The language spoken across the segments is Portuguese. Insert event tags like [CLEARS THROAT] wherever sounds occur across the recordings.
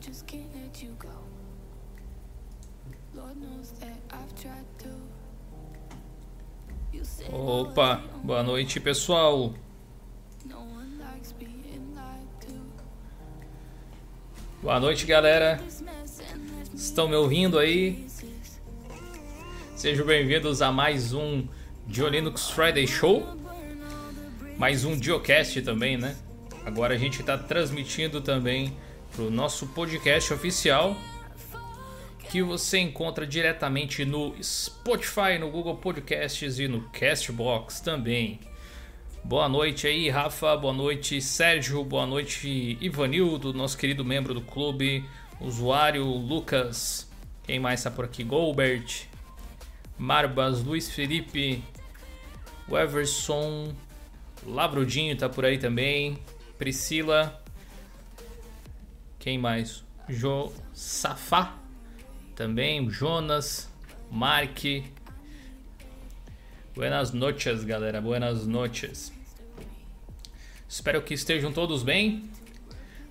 just can't let you go. Lord knows that I've tried to. Opa, boa noite pessoal. Boa noite galera. Estão me ouvindo aí? Sejam bem-vindos a mais um Diolinux Friday Show. Mais um Diocast também, né? Agora a gente está transmitindo também para o nosso podcast oficial que você encontra diretamente no Spotify, no Google Podcasts e no Castbox também. Boa noite aí, Rafa. Boa noite, Sérgio. Boa noite, Ivanildo, nosso querido membro do clube. Usuário Lucas. Quem mais está por aqui? Golbert. Marbas, Luiz Felipe. O Everson. Lavrudinho tá por aí também. Priscila. Quem mais? Jo Safá. Também. Jonas. Mark. Buenas noches, galera. Buenas noches. Espero que estejam todos bem.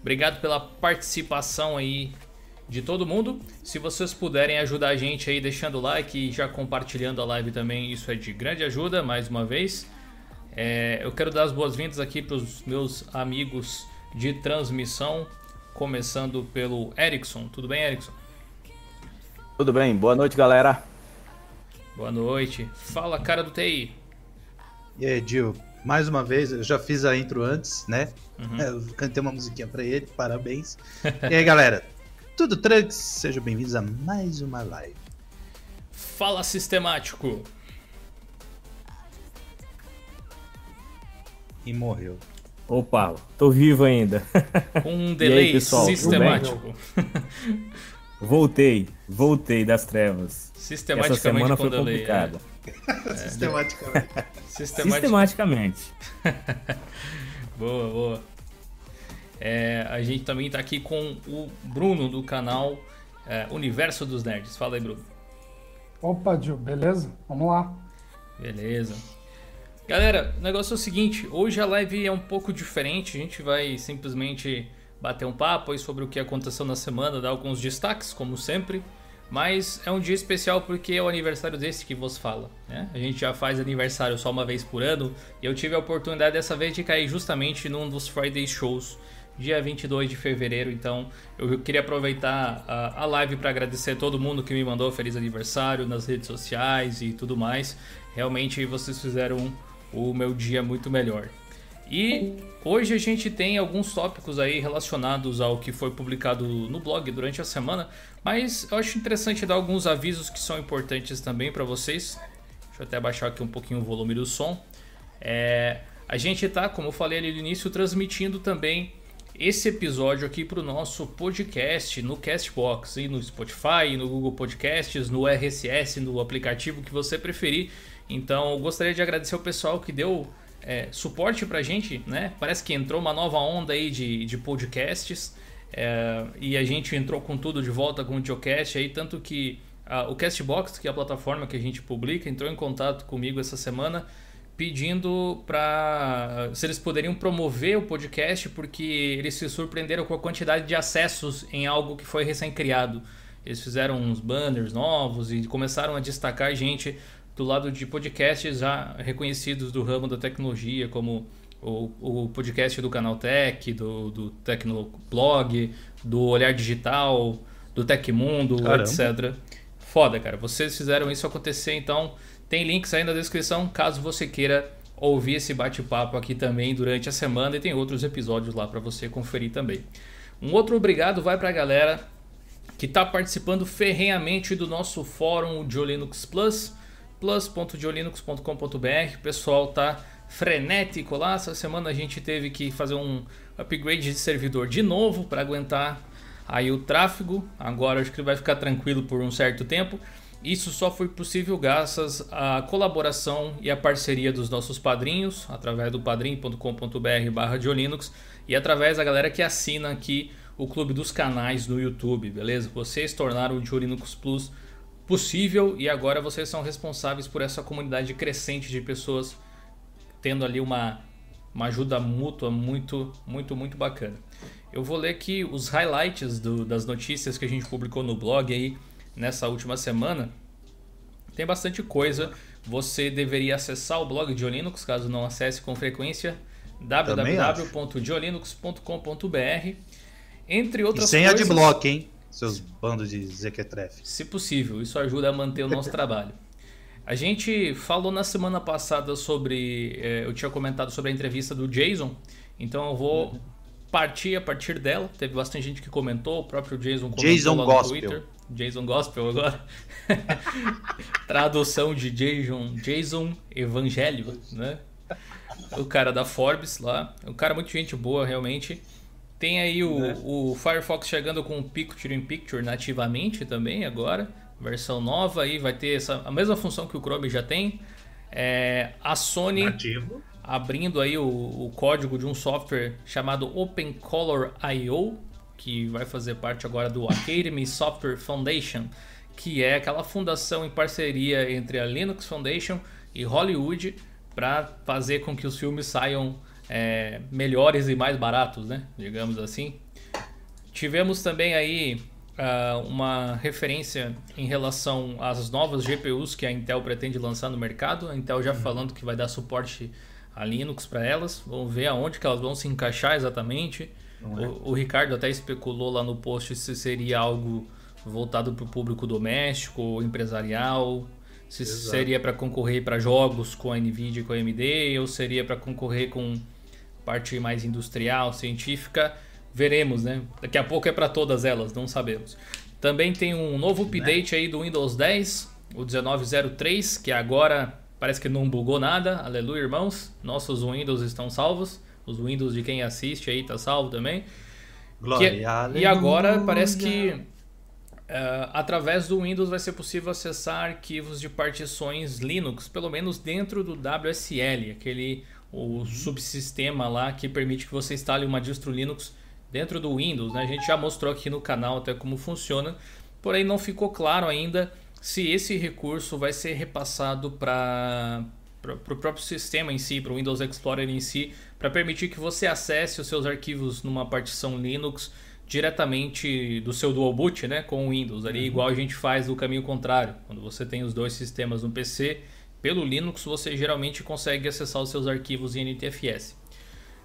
Obrigado pela participação aí de todo mundo. Se vocês puderem ajudar a gente aí deixando o like e já compartilhando a live também, isso é de grande ajuda, mais uma vez. É, eu quero dar as boas-vindas aqui para os meus amigos de transmissão, começando pelo Erickson. Tudo bem, Erickson? Tudo bem, boa noite, galera. Boa noite. Fala, cara do TI. E aí, Gil, mais uma vez, eu já fiz a intro antes, né? [LAUGHS] Eu cantei uma musiquinha pra ele, parabéns. e aí, galera, tudo tranks? Sejam bem-vindos a mais uma live. Fala, sistemático. E morreu. Opa, tô vivo ainda. [LAUGHS] Com um delay pessoal, tudo sistemático. voltei, voltei das trevas. Essa Sistematicamente semana com foi delay. complicada. [LAUGHS] Sistematicamente. É. [LAUGHS] Sistematic- Sistematicamente. Boa, boa. É, a gente também tá aqui com o Bruno do canal é, Universo dos Nerds. Fala aí, Bruno. Opa, Gil, beleza? Vamos lá. Beleza. Galera, o negócio é o seguinte: hoje a live é um pouco diferente. A gente vai simplesmente bater um papo aí sobre o que aconteceu na semana, dar alguns destaques, como sempre. Mas é um dia especial porque é o aniversário desse que vos fala. Né? A gente já faz aniversário só uma vez por ano e eu tive a oportunidade dessa vez de cair justamente num dos Friday Shows, dia 22 de fevereiro. Então eu queria aproveitar a, a live para agradecer a todo mundo que me mandou feliz aniversário nas redes sociais e tudo mais. Realmente vocês fizeram o meu dia muito melhor. E hoje a gente tem alguns tópicos aí relacionados ao que foi publicado no blog durante a semana, mas eu acho interessante dar alguns avisos que são importantes também para vocês. Deixa eu até abaixar aqui um pouquinho o volume do som. É, a gente tá, como eu falei ali no início, transmitindo também esse episódio aqui para o nosso podcast no Castbox e no Spotify, no Google Podcasts, no RSS, no aplicativo que você preferir. Então, eu gostaria de agradecer o pessoal que deu é, suporte pra gente, né? Parece que entrou uma nova onda aí de, de podcasts é, e a gente entrou com tudo de volta com o Geocast aí, tanto que ah, o Castbox, que é a plataforma que a gente publica, entrou em contato comigo essa semana pedindo para se eles poderiam promover o podcast porque eles se surpreenderam com a quantidade de acessos em algo que foi recém-criado. Eles fizeram uns banners novos e começaram a destacar gente do lado de podcasts já reconhecidos do ramo da tecnologia, como o, o podcast do Canaltech, do, do Tecnoblog, do Olhar Digital, do Tecmundo, etc. Foda, cara. Vocês fizeram isso acontecer, então tem links aí na descrição caso você queira ouvir esse bate-papo aqui também durante a semana e tem outros episódios lá para você conferir também. Um outro obrigado vai para a galera que está participando ferrenhamente do nosso fórum de Linux Plus, plus.diolinux.com.br. O pessoal tá frenético lá. Essa semana a gente teve que fazer um upgrade de servidor de novo para aguentar aí o tráfego. Agora acho que vai ficar tranquilo por um certo tempo. Isso só foi possível graças à colaboração e à parceria dos nossos padrinhos, através do padrim.com.br barra Diolinux e através da galera que assina aqui o clube dos canais no YouTube, beleza? Vocês tornaram o Diolinux Plus possível e agora vocês são responsáveis por essa comunidade crescente de pessoas tendo ali uma, uma ajuda mútua muito, muito, muito bacana. Eu vou ler aqui os highlights do, das notícias que a gente publicou no blog aí nessa última semana. Tem bastante coisa. Você deveria acessar o blog de Linux, caso não acesse com frequência, www.diolinux.com.br. Entre outras e sem coisas. de bloco, hein? Seus bandos de zequetrefe. Se possível, isso ajuda a manter o nosso trabalho. A gente falou na semana passada sobre. Eh, eu tinha comentado sobre a entrevista do Jason, então eu vou uhum. partir a partir dela. Teve bastante gente que comentou, o próprio Jason comentou Jason lá Gospel. no Twitter. Jason Gospel agora. [LAUGHS] Tradução de Jason, Jason Evangelho, né? O cara da Forbes lá. Um cara muito gente boa, realmente. Tem aí o, né? o Firefox chegando com o Picture in Picture nativamente também agora. Versão nova aí, vai ter essa, a mesma função que o Chrome já tem. É, a Sony Nativo. abrindo aí o, o código de um software chamado OpenColor.io, que vai fazer parte agora do Academy Software Foundation, que é aquela fundação em parceria entre a Linux Foundation e Hollywood para fazer com que os filmes saiam é, melhores e mais baratos, né? Digamos assim. Tivemos também aí uh, uma referência em relação às novas GPUs que a Intel pretende lançar no mercado. A Intel já uhum. falando que vai dar suporte a Linux para elas. Vamos ver aonde que elas vão se encaixar exatamente. É? O, o, Ricardo até especulou lá no post se seria algo voltado para o público doméstico ou empresarial, se Exato. seria para concorrer para jogos com a Nvidia e com a AMD, ou seria para concorrer com parte mais industrial, científica. Veremos, né? Daqui a pouco é para todas elas, não sabemos. Também tem um novo né? update aí do Windows 10, o 1903, que agora parece que não bugou nada. Aleluia, irmãos. Nossos Windows estão salvos. Os Windows de quem assiste aí tá salvo também. Glória, que, e agora parece que uh, através do Windows vai ser possível acessar arquivos de partições Linux, pelo menos dentro do WSL, aquele o subsistema lá que permite que você instale uma distro Linux dentro do Windows. Né? A gente já mostrou aqui no canal até como funciona, porém não ficou claro ainda se esse recurso vai ser repassado para para o próprio sistema em si, para o Windows Explorer em si, para permitir que você acesse os seus arquivos numa partição Linux diretamente do seu dual boot, né, com o Windows, ali uhum. igual a gente faz do caminho contrário, quando você tem os dois sistemas no PC, pelo Linux você geralmente consegue acessar os seus arquivos em NTFS.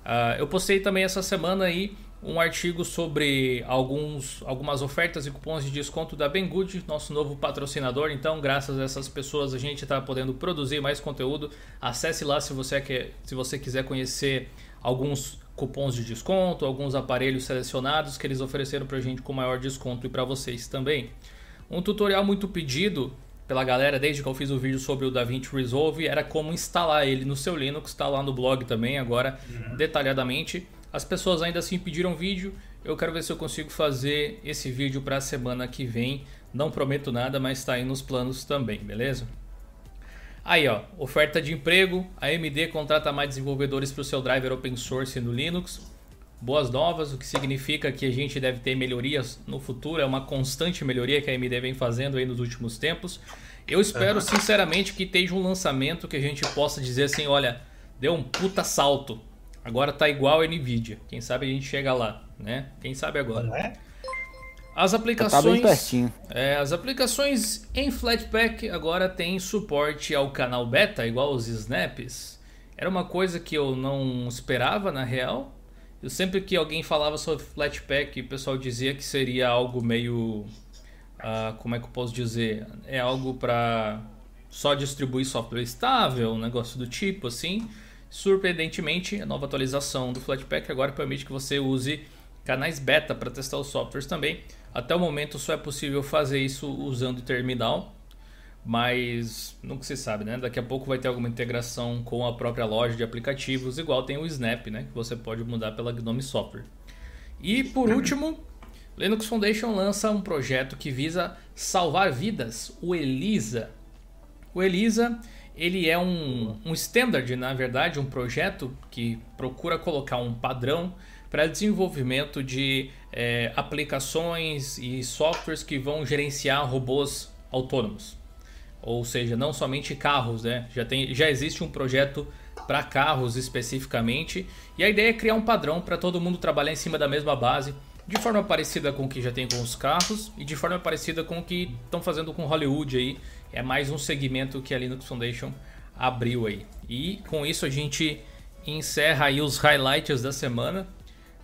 Uh, eu postei também essa semana aí um artigo sobre alguns, algumas ofertas e cupons de desconto da Banggood, nosso novo patrocinador. Então, graças a essas pessoas, a gente está podendo produzir mais conteúdo. Acesse lá se você, quer, se você quiser conhecer alguns cupons de desconto, alguns aparelhos selecionados que eles ofereceram para a gente com maior desconto e para vocês também. Um tutorial muito pedido pela galera desde que eu fiz o vídeo sobre o DaVinci Resolve era como instalar ele no seu Linux, está lá no blog também agora uhum. detalhadamente. As pessoas ainda assim pediram vídeo. Eu quero ver se eu consigo fazer esse vídeo para a semana que vem. Não prometo nada, mas está aí nos planos também, beleza? Aí, ó, oferta de emprego. A AMD contrata mais desenvolvedores para o seu driver open source no Linux. Boas novas, o que significa que a gente deve ter melhorias no futuro. É uma constante melhoria que a AMD vem fazendo aí nos últimos tempos. Eu espero sinceramente que esteja um lançamento que a gente possa dizer assim, olha, deu um puta salto Agora tá igual a Nvidia. Quem sabe a gente chega lá, né? Quem sabe agora. Não é? As aplicações, tá bem pertinho. É, as aplicações em Flatpak agora têm suporte ao canal beta, igual os snaps. Era uma coisa que eu não esperava na real. Eu sempre que alguém falava sobre Flatpak, o pessoal dizia que seria algo meio, uh, como é que eu posso dizer, é algo para só distribuir software estável, um negócio do tipo assim. Surpreendentemente, a nova atualização do Flatpak agora permite que você use canais beta para testar os softwares também. Até o momento só é possível fazer isso usando o terminal, mas nunca se sabe, né? Daqui a pouco vai ter alguma integração com a própria loja de aplicativos, igual tem o Snap, né? Que você pode mudar pela Gnome Software. E por último, Linux Foundation lança um projeto que visa salvar vidas, o ELISA. O ELISA ele é um, um standard, na verdade, um projeto que procura colocar um padrão para desenvolvimento de é, aplicações e softwares que vão gerenciar robôs autônomos. Ou seja, não somente carros, né? Já, tem, já existe um projeto para carros especificamente. E a ideia é criar um padrão para todo mundo trabalhar em cima da mesma base, de forma parecida com o que já tem com os carros e de forma parecida com o que estão fazendo com Hollywood aí. É mais um segmento que a Linux Foundation abriu aí. E com isso a gente encerra aí os highlights da semana.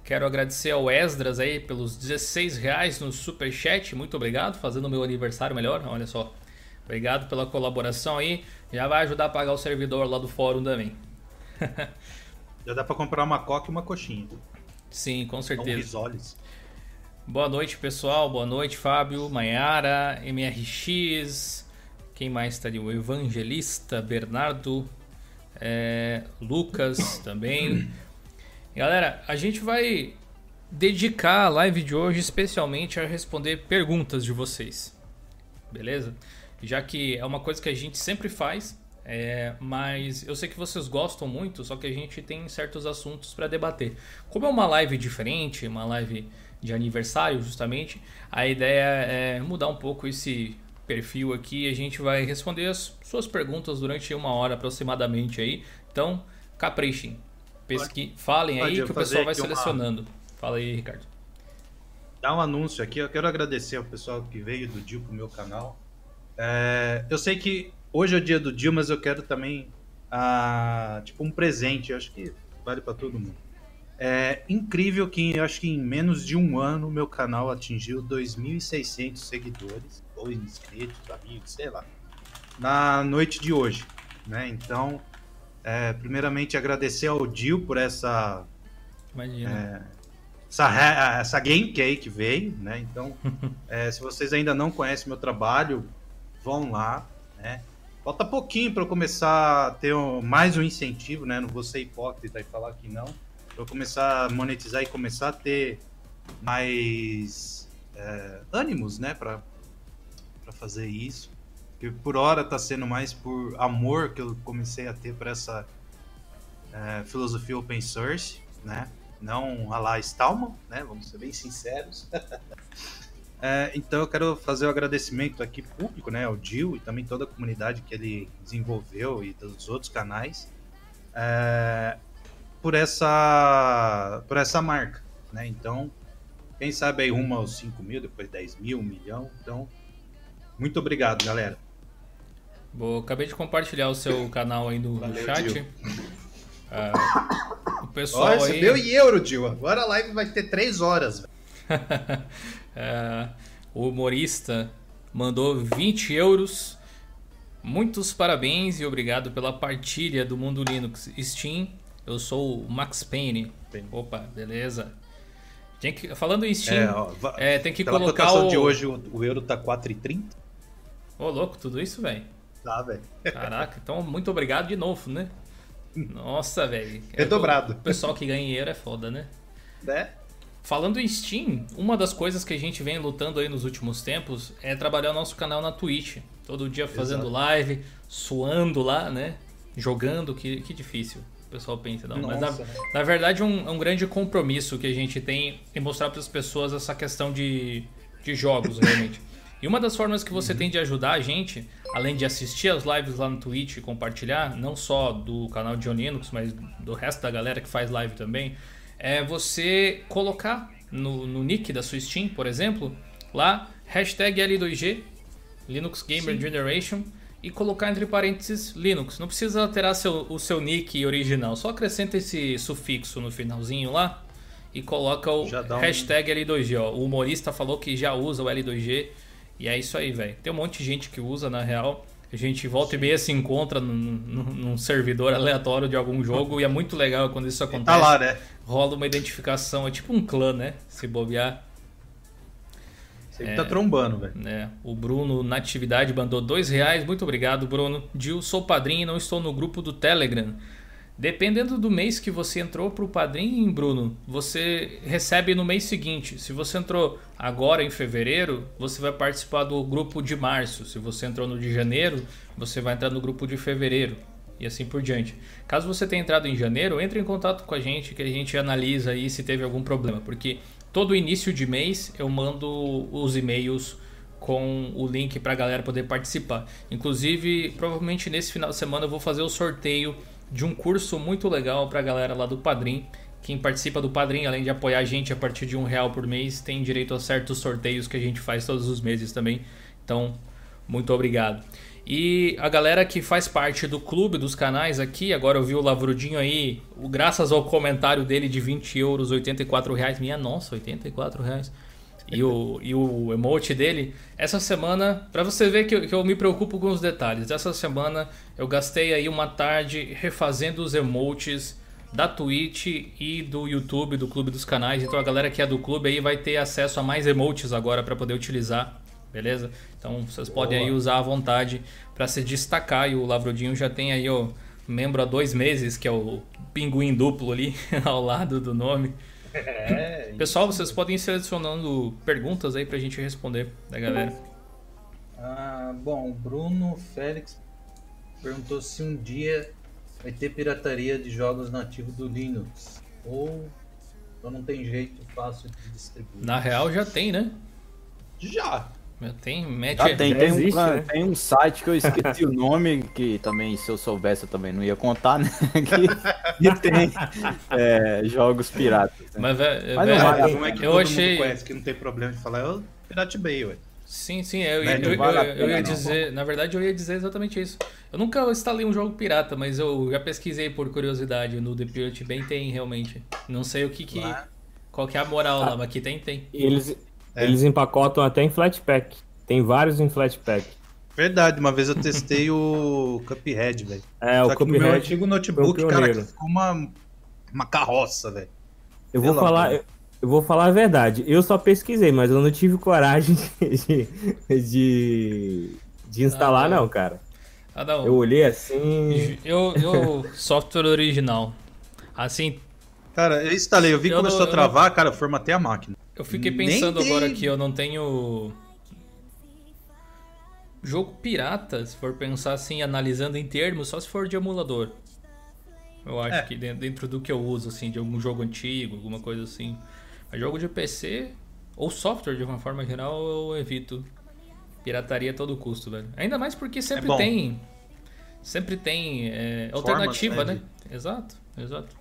Quero agradecer ao Esdras aí pelos 16 reais no super chat. Muito obrigado, fazendo meu aniversário melhor. Olha só, obrigado pela colaboração aí. Já vai ajudar a pagar o servidor lá do fórum também. [LAUGHS] Já dá para comprar uma coca e uma coxinha. Sim, com certeza. risoles. Boa noite, pessoal. Boa noite, Fábio, Maiara, MRX. Quem mais está ali? O Evangelista, Bernardo, é, Lucas [COUGHS] também. Galera, a gente vai dedicar a live de hoje especialmente a responder perguntas de vocês. Beleza? Já que é uma coisa que a gente sempre faz, é, mas eu sei que vocês gostam muito, só que a gente tem certos assuntos para debater. Como é uma live diferente, uma live de aniversário justamente, a ideia é mudar um pouco esse perfil aqui e a gente vai responder as suas perguntas durante uma hora aproximadamente aí. Então, caprichem, pesqui... falem aí que o pessoal vai selecionando. Uma... Fala aí, Ricardo. Dá um anúncio aqui, eu quero agradecer ao pessoal que veio do Dio pro meu canal. É, eu sei que hoje é o dia do Dio, mas eu quero também ah, tipo um presente, eu acho que vale para todo mundo. É incrível que eu acho que em menos de um ano meu canal atingiu 2.600 seguidores, ou inscritos, amigos, sei lá, na noite de hoje, né? Então, é, primeiramente agradecer ao Dio por essa Imagina. É, essa, essa game que veio, né? Então, [LAUGHS] é, se vocês ainda não conhecem meu trabalho, vão lá, né? Falta pouquinho para eu começar a ter um, mais um incentivo, né? Não vou ser hipócrita e falar que não. Para eu começar a monetizar e começar a ter mais é, ânimos, né? Para fazer isso. Porque por hora está sendo mais por amor que eu comecei a ter para essa é, filosofia open source, né? Não a lá Stallman, né? Vamos ser bem sinceros. [LAUGHS] É, então eu quero fazer o um agradecimento aqui público, né, ao Dil e também toda a comunidade que ele desenvolveu e dos outros canais é, por essa por essa marca, né? Então quem sabe aí rumo aos 5 mil, depois 10 mil, 1 milhão. Então muito obrigado, galera. Boa, acabei de compartilhar o seu canal aí no, Valeu, chat. Uh, [LAUGHS] o pessoal Ó, recebeu aí... em euro, Dil. Agora a live vai ter 3 horas. [LAUGHS] É, o humorista mandou 20 euros. Muitos parabéns e obrigado pela partilha do Mundo Linux Steam. Eu sou o Max Payne. Opa, beleza. Tem que, falando em Steam, é, ó, é, tem que colocar o... de hoje o, o euro tá 4,30. Ô, louco, tudo isso, velho? Tá, velho. Caraca, então muito obrigado de novo, né? Nossa, velho. É dobrado. O pessoal que ganha dinheiro é foda, né? Né? Falando em Steam, uma das coisas que a gente vem lutando aí nos últimos tempos é trabalhar o nosso canal na Twitch. Todo dia fazendo Exato. live, suando lá, né? Jogando, que, que difícil. O pessoal pensa, não. Nossa, Mas na, né? na verdade é um, é um, grande compromisso que a gente tem em mostrar para as pessoas essa questão de, de jogos, [LAUGHS] realmente. E uma das formas que você uhum. tem de ajudar a gente, além de assistir as lives lá no Twitch e compartilhar, não só do canal de Linux, mas do resto da galera que faz live também, é você colocar no, no nick da sua Steam, por exemplo, lá hashtag L2G, Linux Gamer Sim. Generation, e colocar entre parênteses Linux. Não precisa alterar seu, o seu nick original, só acrescenta esse sufixo no finalzinho lá e coloca o hashtag um... L2G. Ó. O humorista falou que já usa o L2G e é isso aí, velho. Tem um monte de gente que usa na real. A gente volta Sim. e meia se encontra num, num, num, servidor aleatório de algum jogo e é muito legal quando isso acontece. Tá lá, né? Rola uma identificação, é tipo um clã, né? Se bobear. Sempre é, tá trombando, velho. Né? O Bruno na atividade mandou dois reais. Muito obrigado, Bruno. Dil, sou padrinho e não estou no grupo do Telegram. Dependendo do mês que você entrou para o padrinho, Bruno, você recebe no mês seguinte. Se você entrou agora em fevereiro, você vai participar do grupo de março. Se você entrou no de janeiro, você vai entrar no grupo de fevereiro e assim por diante. Caso você tenha entrado em janeiro, entre em contato com a gente que a gente analisa aí se teve algum problema, porque todo início de mês eu mando os e-mails com o link para a galera poder participar. Inclusive, provavelmente nesse final de semana eu vou fazer o sorteio de um curso muito legal pra galera lá do Padrim. Quem participa do Padrim, além de apoiar a gente a partir de um real por mês, tem direito a certos sorteios que a gente faz todos os meses também. Então, muito obrigado. E a galera que faz parte do clube dos canais aqui, agora eu vi o Lavrudinho aí, graças ao comentário dele de 20 euros, 84 reais. Minha nossa, 84 reais. E o, e o emote dele. Essa semana, para você ver que eu, que eu me preocupo com os detalhes, essa semana eu gastei aí uma tarde refazendo os emotes da Twitch e do YouTube, do Clube dos Canais. Então a galera que é do clube aí vai ter acesso a mais emotes agora para poder utilizar, beleza? Então vocês Boa. podem aí usar à vontade para se destacar. E o Lavrodinho já tem aí o membro há dois meses, que é o pinguim duplo ali [LAUGHS] ao lado do nome. É, Pessoal, vocês podem ir selecionando perguntas aí pra gente responder da galera. Ah, bom, o Bruno Félix perguntou se um dia vai ter pirataria de jogos nativos do Linux. Ou, ou não tem jeito fácil de distribuir. Na real já tem, né? Já. Tem, já tem, tem, existe, um, né? tem um site que eu esqueci o nome, que também, se eu soubesse, eu também não ia contar, né? [LAUGHS] Que, que tem é, jogos piratas. Né? Mas, véio, Mas véio, não, é, como é que eu todo achei... mundo conhece que não tem problema de falar, é o Pirate Bay, ué. Sim, sim, eu, eu, eu, eu, eu ia dizer, na verdade eu ia dizer exatamente isso. Eu nunca instalei um jogo pirata, mas eu já pesquisei por curiosidade no The Pirate Bay tem realmente. Não sei o que que qual que é a moral ah, lá, mas aqui tem, tem. Eles é. eles empacotam até em flatpack. Tem vários em flatpack. Verdade, uma vez eu testei o Cuphead, velho. É, Só o Cuphead. No meu antigo notebook, cara, ficou uma uma carroça, velho. Eu vou falar, eu, eu vou falar a verdade. Eu só pesquisei, mas eu não tive coragem [LAUGHS] de, de, de instalar, ah, não, cara. Ah, não. Eu olhei assim. Eu, eu software original. Assim. Cara, eu instalei, eu vi que começou a travar, cara, eu formatei a máquina. Eu fiquei pensando agora que eu não tenho. Jogo pirata, se for pensar assim, analisando em termos, só se for de emulador. Eu acho é. que dentro do que eu uso, assim, de algum jogo antigo, alguma coisa assim. Mas jogo de PC ou software de uma forma geral eu evito pirataria a todo custo, velho. Ainda mais porque sempre é tem sempre tem é, alternativa, né? De... Exato, exato.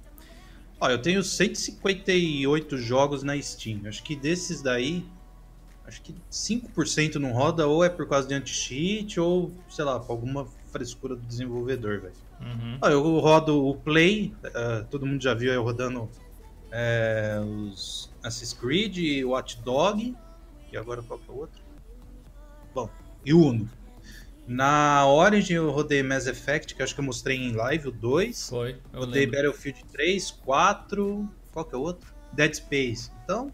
Ó, eu tenho 158 jogos na Steam. Acho que desses daí, acho que 5% não roda ou é por causa de anti-cheat ou, sei lá, por alguma frescura do desenvolvedor, velho. Uhum. Ó, eu rodo o Play, uh, todo mundo já viu eu rodando é, os Assassin's Creed, Watch Dog, e agora qual que é o outro? Bom, e o Uno. Na Origin eu rodei Mass Effect, que acho que eu mostrei em live, o 2. Foi, eu Rodei lembro. Battlefield 3, 4, qual que é o outro? Dead Space. Então,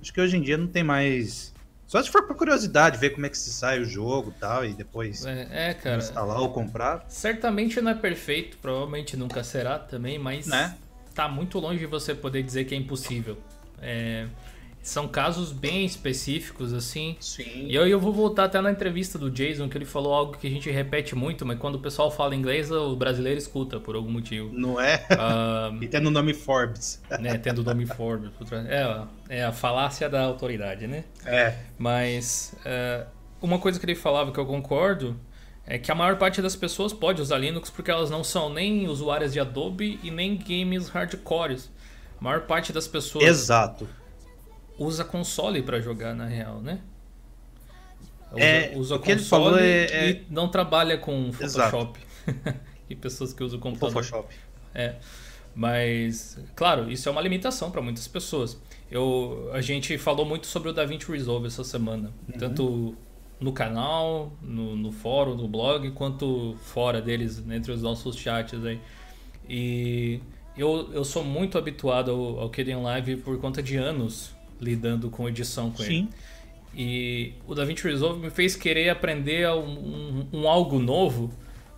acho que hoje em dia não tem mais... Só se for por curiosidade, ver como é que se sai o jogo e tal, e depois é, é, cara, instalar ou comprar. Certamente não é perfeito, provavelmente nunca será também, mas... Né? tá muito longe de você poder dizer que é impossível. É, são casos bem específicos, assim. Sim. E eu, eu vou voltar até na entrevista do Jason, que ele falou algo que a gente repete muito, mas quando o pessoal fala inglês, o brasileiro escuta, por algum motivo. Não é? Uh, [LAUGHS] e tendo o nome Forbes. Né, tendo o nome Forbes. É, é a falácia da autoridade, né? É. Mas uh, uma coisa que ele falava que eu concordo é que a maior parte das pessoas pode usar Linux porque elas não são nem usuárias de Adobe e nem games hardcores. A maior parte das pessoas Exato. Usa console para jogar na real, né? Usa, é, usa o que ele falou é, é... e não trabalha com Photoshop. [LAUGHS] e pessoas que usam computador. Photoshop. É. Mas, claro, isso é uma limitação para muitas pessoas. Eu, a gente falou muito sobre o DaVinci Resolve essa semana. Uhum. Tanto no canal, no, no fórum, no blog, quanto fora deles, entre os nossos chats aí. E eu, eu sou muito habituado ao, ao Kden Live por conta de anos lidando com edição com Sim. ele. E o DaVinci Resolve me fez querer aprender um, um, um, algo novo.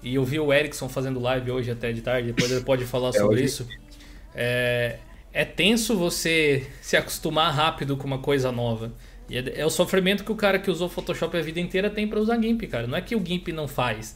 E eu vi o Erickson fazendo live hoje até de tarde, depois ele pode falar [LAUGHS] é sobre hoje. isso. É, é tenso você se acostumar rápido com uma coisa nova. E é, é, o sofrimento que o cara que usou Photoshop a vida inteira tem para usar GIMP, cara. Não é que o GIMP não faz.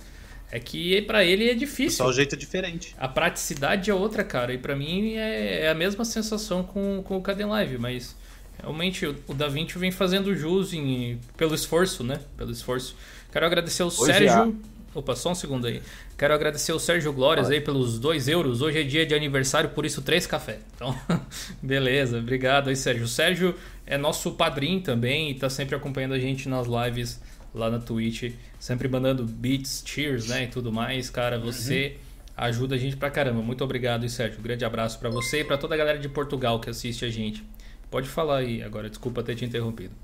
É que para ele é difícil. Só o jeito é diferente. A praticidade é outra, cara. E para mim é, é, a mesma sensação com, com o Kdenlive, mas realmente o, o DaVinci vem fazendo jus em, pelo esforço, né? Pelo esforço. Quero agradecer ao Hoje Sérgio. Opa, só um segundo aí. Quero agradecer o Sérgio Glórias aí pelos 2 euros. Hoje é dia de aniversário, por isso três café. Então, [LAUGHS] beleza, obrigado aí, Sérgio. O Sérgio é nosso padrinho também e tá sempre acompanhando a gente nas lives lá na Twitch, sempre mandando beats, cheers, né, e tudo mais. Cara, você uhum. ajuda a gente pra caramba. Muito obrigado, Sérgio. Um grande abraço para você e para toda a galera de Portugal que assiste a gente. Pode falar aí agora, desculpa ter te interrompido.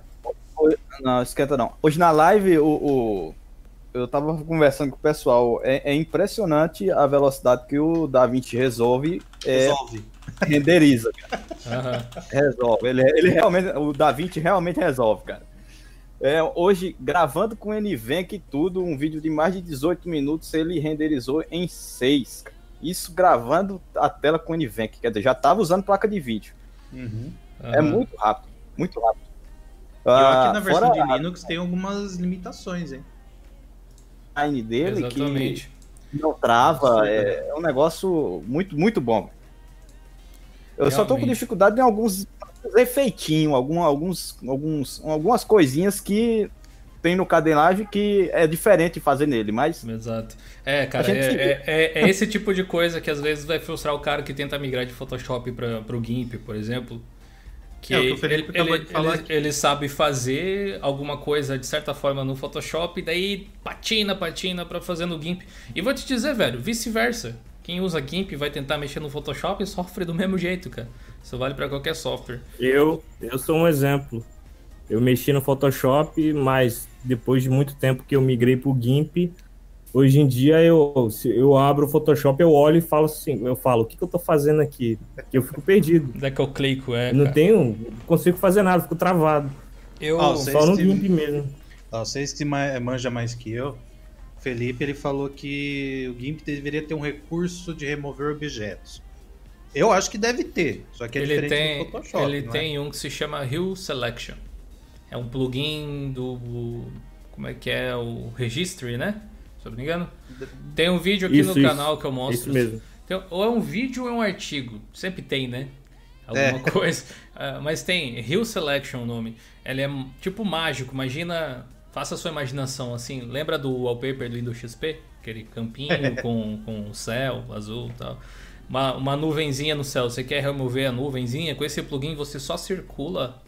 Não, esquenta não. Hoje na live, o, o eu tava conversando com o pessoal, é, é, impressionante a velocidade que o DaVinci resolve. É, resolve. Renderiza, cara. Uhum. Resolve. Ele, ele realmente, o DaVinci realmente resolve, cara. É, hoje, gravando com o NVENC e tudo, um vídeo de mais de 18 minutos, ele renderizou em 6. Isso gravando a tela com o NVENC, quer dizer, já estava usando placa de vídeo. Uhum. É muito rápido, muito rápido. E aqui na ah, versão de Linux tem algumas limitações, hein? design dele Exatamente. que não trava. É, é, um negócio muito, muito bom. Eu Realmente. só tô com dificuldade em alguns efeitinhos, algum, alguns, alguns, algumas coisinhas que tem no Live que é diferente fazer nele, mas. Exato. É, cara, é, é, é, é, esse tipo de coisa que às vezes vai frustrar o cara que tenta migrar de Photoshop para o GIMP, por exemplo. Que, é, que ele, ele, ele, ele, sabe fazer alguma coisa de certa forma no Photoshop, e daí patina, patina para fazer no GIMP. E vou te dizer, velho, vice-versa. Quem usa GIMP vai tentar mexer no Photoshop e sofre do mesmo jeito, cara. Isso vale para qualquer software. Eu, eu sou um exemplo. Eu mexi no Photoshop, mas depois de muito tempo que eu migrei pro GIMP, Hoje em dia eu, eu abro o Photoshop, eu olho e falo assim, eu falo, o que, que eu tô fazendo aqui? Que eu fico perdido. Onde é que eu clico, é. Eu não tenho, não consigo fazer nada, fico travado. Eu oh, só no GIMP mesmo. Oh, vocês que manja mais que eu, Felipe ele falou que o GIMP deveria ter um recurso de remover objetos. Eu acho que deve ter, só que é ele diferente tem, do Photoshop. Ele é? tem é? um que se chama Hue Selection. É um plugin do. Como é que é? O Registry, né? Se eu não me engano. Tem um vídeo aqui isso, no isso, canal que eu mostro. Isso mesmo. Tem, ou é um vídeo ou é um artigo. Sempre tem, né? Alguma é. [LAUGHS] coisa. Uh, mas tem Hill Selection o nome. Ele é tipo mágico. Imagina. Faça a sua imaginação assim. Lembra do wallpaper do Windows XP? Aquele campinho [LAUGHS] com, com o céu azul e tal. Uma, uma nuvenzinha no céu. Você quer remover a nuvenzinha? Com esse plugin você só circula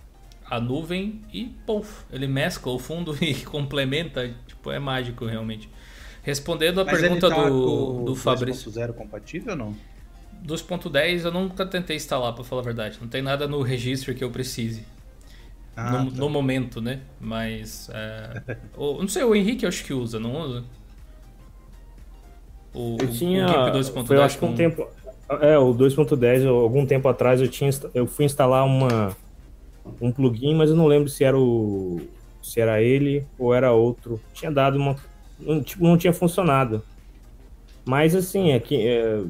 a nuvem e pouf, ele mescla o fundo [LAUGHS] e complementa. Tipo, é mágico realmente. Respondendo a Mas pergunta tá do, do Fabrício. 2.0 compatível ou não? 2.10 eu nunca tentei instalar, para falar a verdade. Não tem nada no registro que eu precise. Ah, no, tá. no, momento, né? Mas. É... o, não sei, o Henrique acho que usa, não usa? O, eu tinha. O foi, acho que um tempo. É, o 2.10, algum tempo atrás eu tinha eu fui instalar uma um plugin, mas eu não lembro se era o se era ele ou era outro. Tinha dado uma não, tipo, não tinha funcionado. Mas assim, é que, é,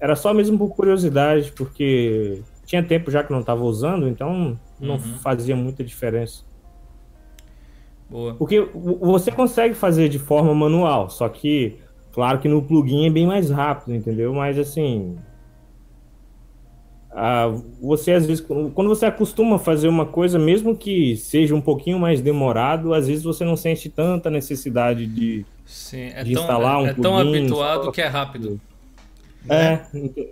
era só mesmo por curiosidade, porque tinha tempo já que não estava usando, então não uhum. fazia muita diferença. Boa. Porque você consegue fazer de forma manual, só que, claro que no plugin é bem mais rápido, entendeu? Mas assim, ah, você às vezes, quando você acostuma a fazer uma coisa, mesmo que seja um pouquinho mais demorado, às vezes você não sente tanta necessidade de, Sim, é de tão, instalar um É, é tão habituado que é rápido. É,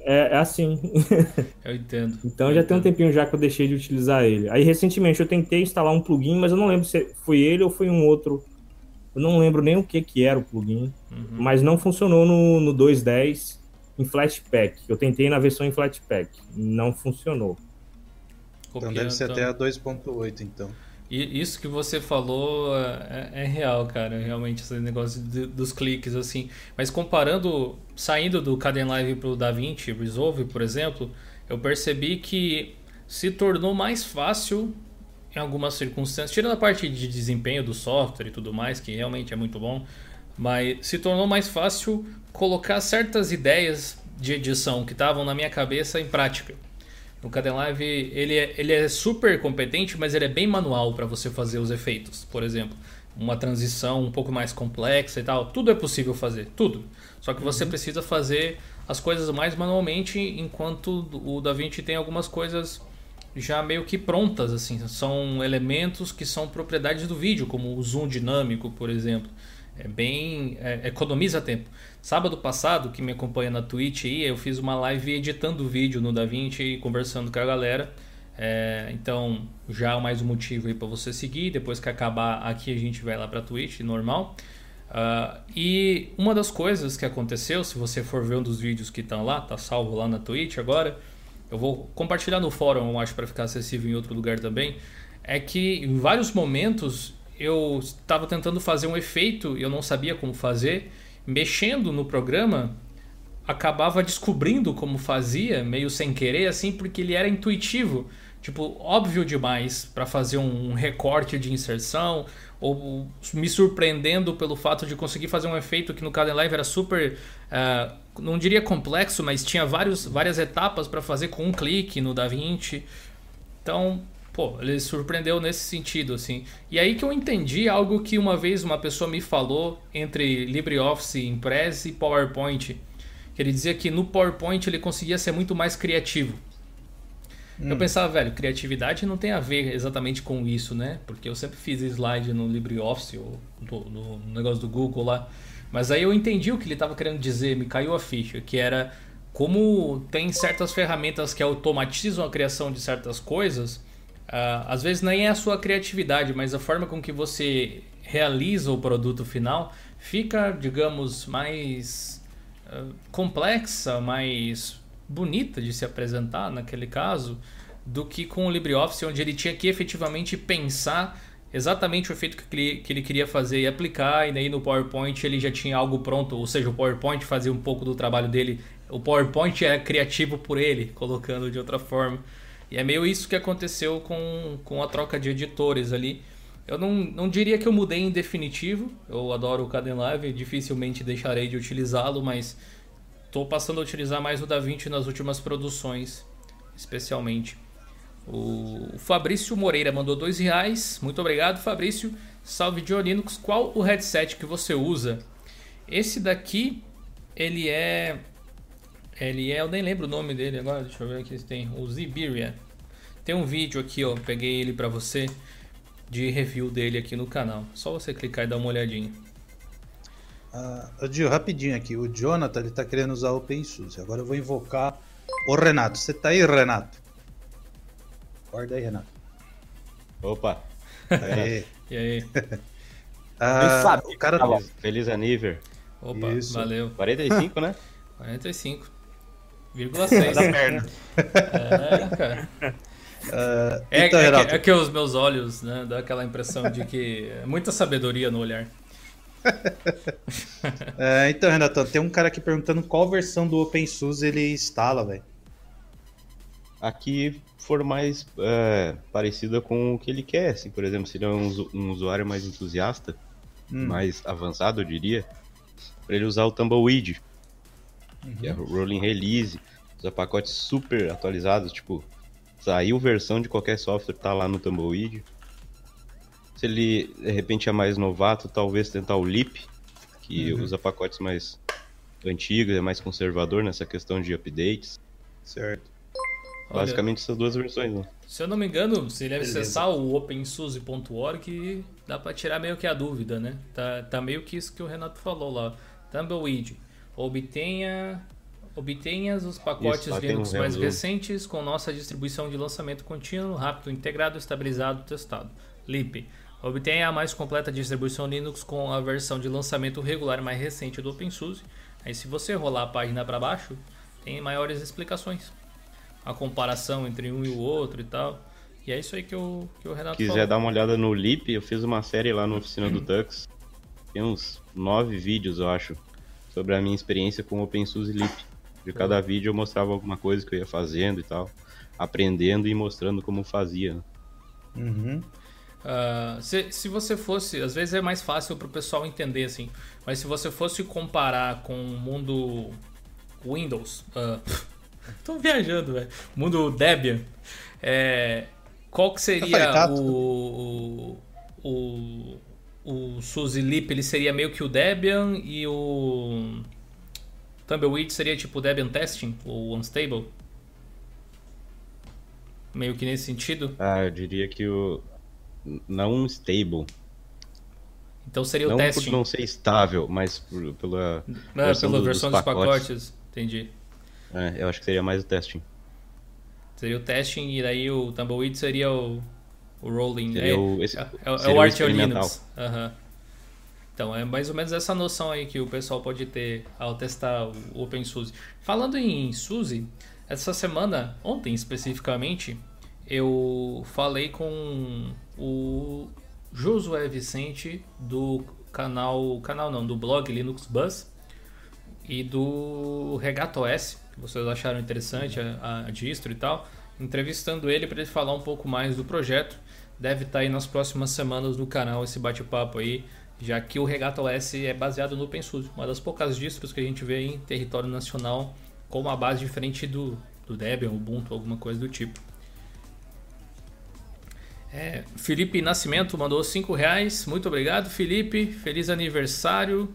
é, é, assim. [LAUGHS] Eu entendo. então eu já entendo. tem um tempinho já que eu deixei de utilizar ele. Aí recentemente eu tentei instalar um plugin, mas eu não lembro se foi ele ou foi um outro. Eu não lembro nem o que, que era o plugin. Uhum. Mas não funcionou no, no 2.10 em Flatpak. Eu tentei na versão em Flatpak, não funcionou. Então deve ser então... até a 2.8, então. E isso que você falou é, é, real, cara. Realmente, esse negócio de, dos cliques, assim. Mas comparando, saindo do Caden Live para o DaVinci Resolve, por exemplo, eu percebi que se tornou mais fácil em algumas circunstâncias, tirando a parte de desempenho do software e tudo mais, que realmente é muito bom, mas se tornou mais fácil colocar certas ideias de edição que estavam na minha cabeça em prática. O Kdenlive ele é, ele é super competente, mas ele é bem manual para você fazer os efeitos. Por exemplo, uma transição um pouco mais complexa e tal, tudo é possível fazer, tudo. Só que você uhum. precisa fazer as coisas mais manualmente, enquanto o DaVinci tem algumas coisas já meio que prontas, assim. São elementos que são propriedades do vídeo, como o zoom dinâmico, por exemplo. é bem. É, economiza tempo. Sábado passado, que me acompanha na Twitch aí, eu fiz uma live editando vídeo no DaVinci e conversando com a galera. É, então, já mais um motivo aí para você seguir. Depois que acabar aqui, a gente vai lá para Twitch, normal. Uh, e uma das coisas que aconteceu, se você for ver um dos vídeos que estão lá, tá salvo lá na Twitch agora, eu vou compartilhar no fórum, eu acho, para ficar acessível em outro lugar também, é que em vários momentos eu estava tentando fazer um efeito e eu não sabia como fazer, mexendo no programa, acabava descobrindo como fazia, meio sem querer, assim, porque ele era intuitivo tipo, óbvio demais para fazer um recorte de inserção, ou me surpreendendo pelo fato de conseguir fazer um efeito que no Caden Live era super, uh, não diria complexo, mas tinha vários, várias etapas para fazer com um clique no DaVinci. Então, pô, ele surpreendeu nesse sentido, assim. E aí que eu entendi algo que uma vez uma pessoa me falou entre LibreOffice, Impress e PowerPoint. Que ele dizia que no PowerPoint ele conseguia ser muito mais criativo. Hum. Eu pensava, velho, criatividade não tem a ver exatamente com isso, né? Porque eu sempre fiz slide no LibreOffice ou no, no negócio do Google lá. Mas aí eu entendi o que ele estava querendo dizer, me caiu a ficha, que era como tem certas ferramentas que automatizam a criação de certas coisas, às vezes nem é a sua criatividade, mas a forma com que você realiza o produto final fica, digamos, mais uh, complexa, mais bonita de se apresentar naquele caso do que com o LibreOffice, onde ele tinha que efetivamente pensar exatamente o efeito que ele, que ele queria fazer e aplicar, e daí no PowerPoint ele já tinha algo pronto, ou seja, o PowerPoint fazia um pouco do trabalho dele, o PowerPoint era criativo por ele, colocando de outra forma. E é meio isso que aconteceu com, com a troca de editores ali. Eu não, não diria que eu mudei em definitivo, eu adoro o Kdenlive, dificilmente deixarei de utilizá-lo, mas Estou passando a utilizar mais o DaVinci nas últimas produções, especialmente. O Fabrício Moreira mandou dois reais. Muito obrigado, Fabrício. Salve de Linux. Qual o headset que você usa? Esse daqui, ele é... Ele é... Eu nem lembro o nome dele agora. Deixa eu ver aqui se tem. O Ziberia. Tem um vídeo aqui, ó. Peguei ele para você de review dele aqui no canal. Só você clicar e dar uma olhadinha. Uh, Dio, rapidinho aqui. O Jonathan ele tá querendo usar o OpenSUSE. Agora eu vou invocar o Renato. Você tá aí, Renato? Acorda aí, Renato. Opa. Aí. [LAUGHS] e aí? ah, sabe, o cara tá Feliz aniversário. Opa, Isso. valeu. 45, né? [LAUGHS] 45. Vírgula 6. da perna. É, cara. Uh, é, então, é, que, é, que, os meus olhos, né, dá aquela impressão de que é muita sabedoria no olhar. [LAUGHS] é, então, Renato, tem um cara aqui perguntando qual versão do OpenSUSE ele instala, velho. Aqui for mais é, parecida com o que ele quer, assim, por exemplo, se ele é um, um usuário mais entusiasta, hum. mais avançado, eu diria, para ele usar o Tumbleweed, uhum. que é o Rolling Release, usa pacotes super atualizados, tipo, saiu versão de qualquer software, tá lá no Tumbleweed. Se ele de repente é mais novato, talvez tentar o Leap, que uhum. usa pacotes mais antigos, é mais conservador nessa questão de updates. Certo. Basicamente Olha, essas duas versões, né? Se eu não me engano, se ele acessar o opensuse.org, dá para tirar meio que a dúvida, né? Tá, tá meio que isso que o Renato falou lá. Tumbleweed. Obtenha Obtenha os pacotes Isso, Linux mais recentes com nossa distribuição de lançamento contínuo, rápido, integrado, estabilizado, testado. LIP. Obtenha a mais completa distribuição Linux com a versão de lançamento regular mais recente do OpenSUSE. Aí se você rolar a página para baixo, tem maiores explicações. A comparação entre um e o outro e tal. E é isso aí que, eu, que o Renato quiser falou. dar uma olhada no Lip, eu fiz uma série lá na oficina do Tux. Tem uns nove vídeos, eu acho, sobre a minha experiência com o OpenSUSE Lip. De cada uhum. vídeo eu mostrava alguma coisa que eu ia fazendo e tal. Aprendendo e mostrando como fazia. Uhum. Uh, se, se você fosse, às vezes é mais fácil para o pessoal entender assim, mas se você fosse comparar com o mundo Windows, uh, [LAUGHS] tô viajando, velho, mundo Debian, é, qual que seria o, o, o, o SUSE Lip? Ele seria meio que o Debian e o Tumbleweed seria tipo o Debian Testing ou Unstable? Meio que nesse sentido? Ah, eu diria que o, não stable. Então seria não o testing. Não por não ser estável, mas por, pela, é, versão, pela versão dos, dos pacotes. pacotes. Entendi. É, eu acho que seria mais o testing. Seria o testing e daí o Tumbleweed seria o, o rolling. É, o, esse, é, é, o Arch Linux. Uhum. Então é mais ou menos essa noção aí que o pessoal pode ter ao testar o OpenSUSE. Falando em SUSE, essa semana, ontem especificamente, eu falei com o Josué Vicente do canal, canal não, do blog Linux Buzz e do Regato OS, que vocês acharam interessante a, a distro e tal, entrevistando ele para ele falar um pouco mais do projeto. Deve estar tá aí nas próximas semanas no canal esse bate-papo aí já que o Regato OS é baseado no OpenSUSE, uma das poucas distros que a gente vê em território nacional com uma base diferente do, do Debian, Ubuntu, alguma coisa do tipo. É, Felipe Nascimento mandou 5 reais, muito obrigado Felipe, feliz aniversário,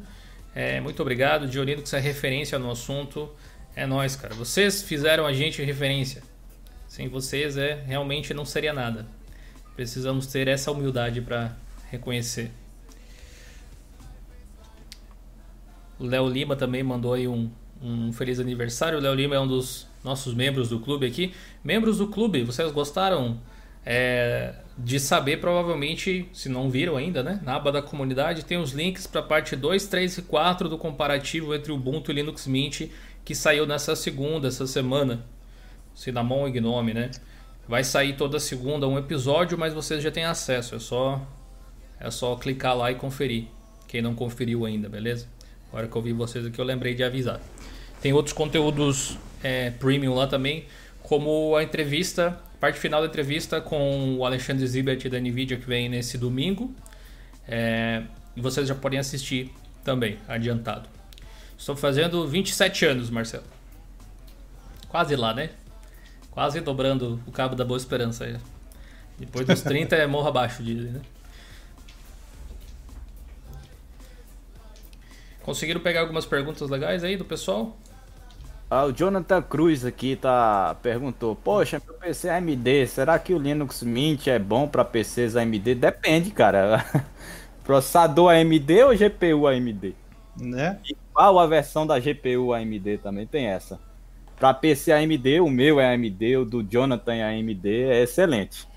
é, muito obrigado Diorino que é referência no assunto, é nós cara, vocês fizeram a gente referência, sem vocês é realmente não seria nada, precisamos ter essa humildade para reconhecer. O Léo Lima também mandou aí um, um feliz aniversário. O Léo Lima é um dos nossos membros do clube aqui. Membros do clube, vocês gostaram é, de saber, provavelmente, se não viram ainda, né? Na aba da comunidade tem os links para a parte 2, 3 e 4 do comparativo entre Ubuntu e Linux Mint que saiu nessa segunda, essa semana. Cinnamon e Gnome, né? Vai sair toda segunda um episódio, mas vocês já têm acesso. É só, é só clicar lá e conferir. Quem não conferiu ainda, beleza? Agora que eu vi vocês aqui, eu lembrei de avisar. Tem outros conteúdos é, premium lá também, como a entrevista, parte final da entrevista com o Alexandre Zibert da NVIDIA, que vem nesse domingo. É, e vocês já podem assistir também, adiantado. Estou fazendo 27 anos, Marcelo. Quase lá, né? Quase dobrando o cabo da Boa Esperança aí. Depois dos 30 é morro abaixo, dizem, né? Conseguiram pegar algumas perguntas legais aí do pessoal? Ah, o Jonathan Cruz aqui tá perguntou: Poxa, meu PC é AMD, será que o Linux Mint é bom para PCs AMD? Depende, cara. [LAUGHS] Processador AMD ou GPU AMD? Né? E qual a versão da GPU AMD também tem essa? Para PC AMD, o meu é AMD, o do Jonathan é AMD, é excelente.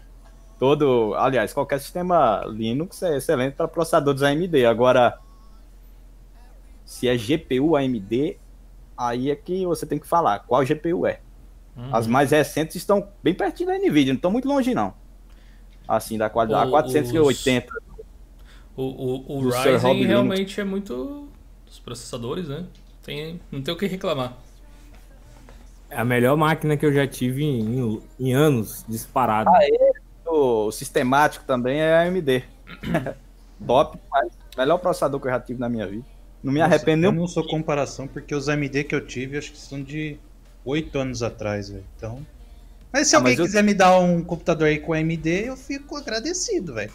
Todo, aliás, qualquer sistema Linux é excelente para processadores AMD. Agora, se é GPU AMD, aí é que você tem que falar qual GPU é. Uhum. As mais recentes estão bem pertinho da NVIDIA, não estão muito longe não. Assim, da qualidade, o, 480. O, o, o Ryzen realmente é muito dos processadores, né? Tem, não tem o que reclamar. É a melhor máquina que eu já tive em, em anos, disparado. Ah, é? O sistemático também é AMD. [LAUGHS] Top, mas melhor processador que eu já tive na minha vida. Não me arrependo nem. Eu não sou comparação, porque os AMD que eu tive, acho que são de 8 anos atrás, velho. Então. Mas se ah, alguém mas quiser eu... me dar um computador aí com AMD, eu fico agradecido, velho.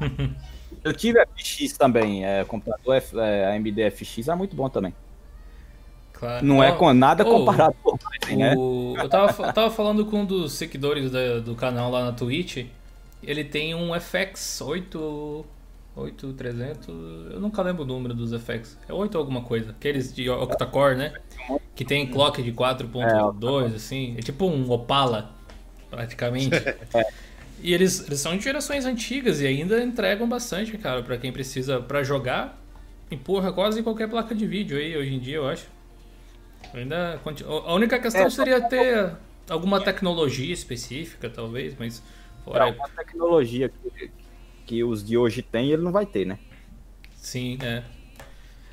[LAUGHS] eu tive FX também, é, computador F, é, AMD FX é muito bom também. Claro. Não oh, é com nada oh, comparado com o, né? Eu tava, tava falando com um dos seguidores da, do canal lá na Twitch. Ele tem um FX 8 8300, eu nunca lembro o número dos effects. É 8 alguma coisa. Aqueles de octa-core, né? Que tem clock de 4.2, é, assim. É tipo um Opala, praticamente. [LAUGHS] E eles, eles são de gerações antigas e ainda entregam bastante, cara, para quem precisa para jogar. Empurra quase qualquer placa de vídeo aí hoje em dia, eu acho. Ainda a única questão é, seria ter alguma tecnologia específica, talvez, mas fora. É uma tecnologia que, que os de hoje têm, ele não vai ter, né? Sim, é.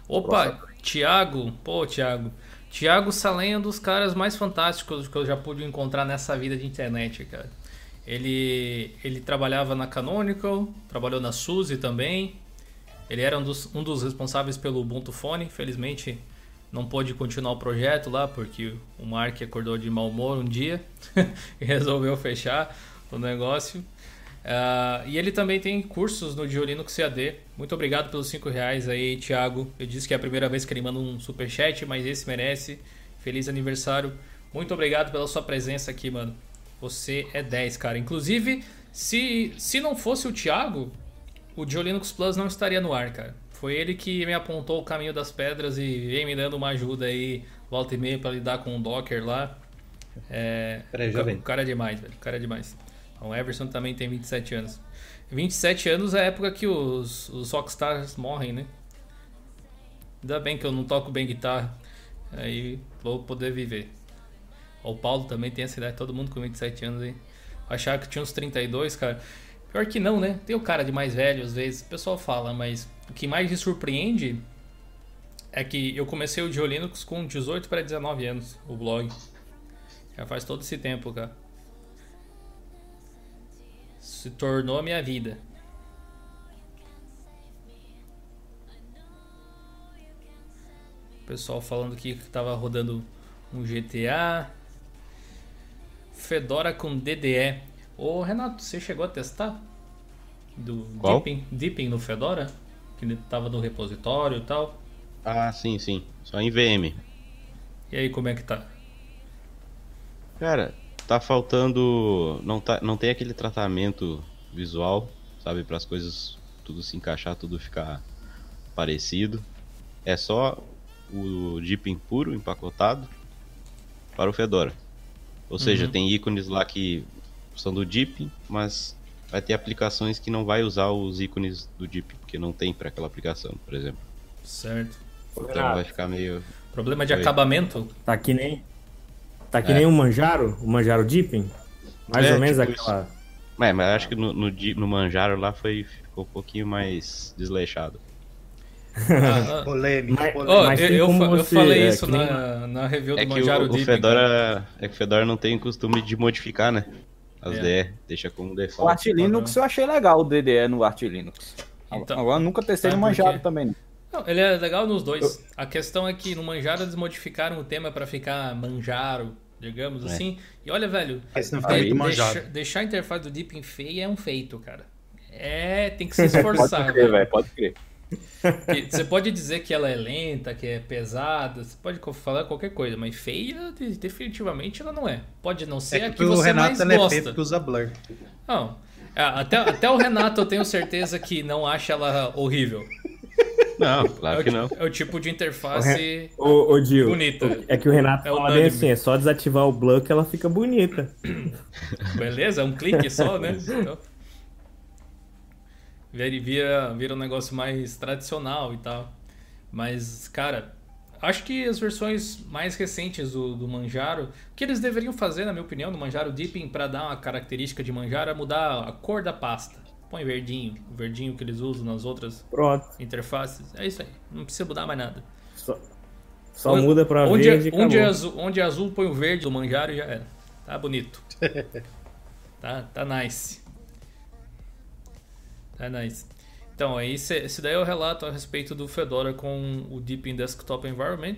Opa, Thiago, pô, Thiago. Thiago Salem é um dos caras mais fantásticos que eu já pude encontrar nessa vida de internet, cara. Ele, ele trabalhava na Canonical, trabalhou na SUSE também. Ele era um dos, um dos responsáveis pelo Ubuntu Phone. Infelizmente, não pôde continuar o projeto lá, porque o Mark acordou de mau humor um dia [LAUGHS] e resolveu fechar o negócio. Uh, e ele também tem cursos no Diolinux CAD. Muito obrigado pelos 5 reais aí, Thiago. Eu disse que é a primeira vez que ele manda um super chat, mas esse merece. Feliz aniversário. Muito obrigado pela sua presença aqui, mano. Você é 10, cara. Inclusive, se, se não fosse o Thiago, o Linux Plus não estaria no ar, cara. Foi ele que me apontou o caminho das pedras e vem me dando uma ajuda aí, volta e meia, pra lidar com o Docker lá. É, Peraí, já vem. O cara é demais, velho. O cara é demais. O Everson também tem 27 anos. 27 anos é a época que os, os rockstars morrem, né? Ainda bem que eu não toco bem guitarra. Aí vou poder viver. O Paulo também tem essa idade, todo mundo com 27 anos aí. Achava que tinha uns 32, cara. Pior que não, né? Tem o cara de mais velho, às vezes, o pessoal fala, mas o que mais me surpreende é que eu comecei o Linux com 18 para 19 anos, o blog. Já faz todo esse tempo, cara. Se tornou a minha vida. O pessoal falando aqui que tava rodando um GTA. Fedora com DDE. Ô Renato, você chegou a testar? Do Qual? Deepin, Deepin no Fedora? Que ele tava no repositório e tal. Ah, sim, sim. Só em VM. E aí, como é que tá? Cara, tá faltando. Não, tá, não tem aquele tratamento visual, sabe? Para as coisas tudo se encaixar, tudo ficar parecido. É só o Deepin puro, empacotado, para o Fedora. Ou seja, Uhum. tem ícones lá que são do Deepin, mas vai ter aplicações que não vai usar os ícones do Deepin, porque não tem para aquela aplicação, por exemplo. Certo. Então vai ficar meio. Problema de Oi. acabamento? Tá que nem. Tá que É. nem o Manjaro, o Manjaro Deepin. Mais É, ou menos tipo aquela. É, mas acho que no, no, no Manjaro lá foi, ficou um pouquinho mais desleixado. Ah, ah. [LAUGHS] Polêmica, Mas- eu, tem eu você- falei é, isso que nem- na, na review É do que Manjaro o, o Deepin. cara. Fedora, é que o Fedora não tem costume de modificar, né? As É. DE, deixa como O default. Arch Linux eu achei legal o DDE no Arch Linux. Então- Agora eu nunca testei Sabe no Manjaro também. não. Não, ele é legal nos dois. A questão é que no Manjaro eles modificaram o tema pra ficar Manjaro, digamos É. assim. E olha, velho, Aí você não fica muito deixa- manjado. deixar a interface do Deepin feia é um feito, cara. É, tem que se [LAUGHS] Pode esforçar, crer, velho. velho, pode crer. Você pode dizer que ela é lenta, que é pesada, você pode falar qualquer coisa, mas feia, de- definitivamente ela não é. Pode não ser É a que que o você Renato mais ele é gosta. porque usa blur. Não. É, Até, até o Renato eu tenho certeza que não acha ela horrível. Não, É claro o, que não. é o tipo de interface. Ô, ô Dio, Bonita. é que o Renato É fala bem assim, é só desativar o blur que ela fica bonita. Beleza? É um clique só, né? Então, vira, vira, vira um negócio mais tradicional e tal. Mas, cara, acho que as versões mais recentes do, do Manjaro, o que eles deveriam fazer, na minha opinião, no Manjaro Deepin, para dar uma característica de Manjaro, é mudar a cor da pasta. Põe verdinho, o verdinho que eles usam nas outras Pronto. interfaces. É isso aí, não precisa mudar mais nada. Só, só muda pra onde, verde e onde, é azul, onde é azul, põe o verde do Manjaro e já era. Tá bonito. [LAUGHS] tá, tá nice. Tá nice. Então, aí esse, esse daí é o relato a respeito do Fedora com o Deep in Desktop Environment.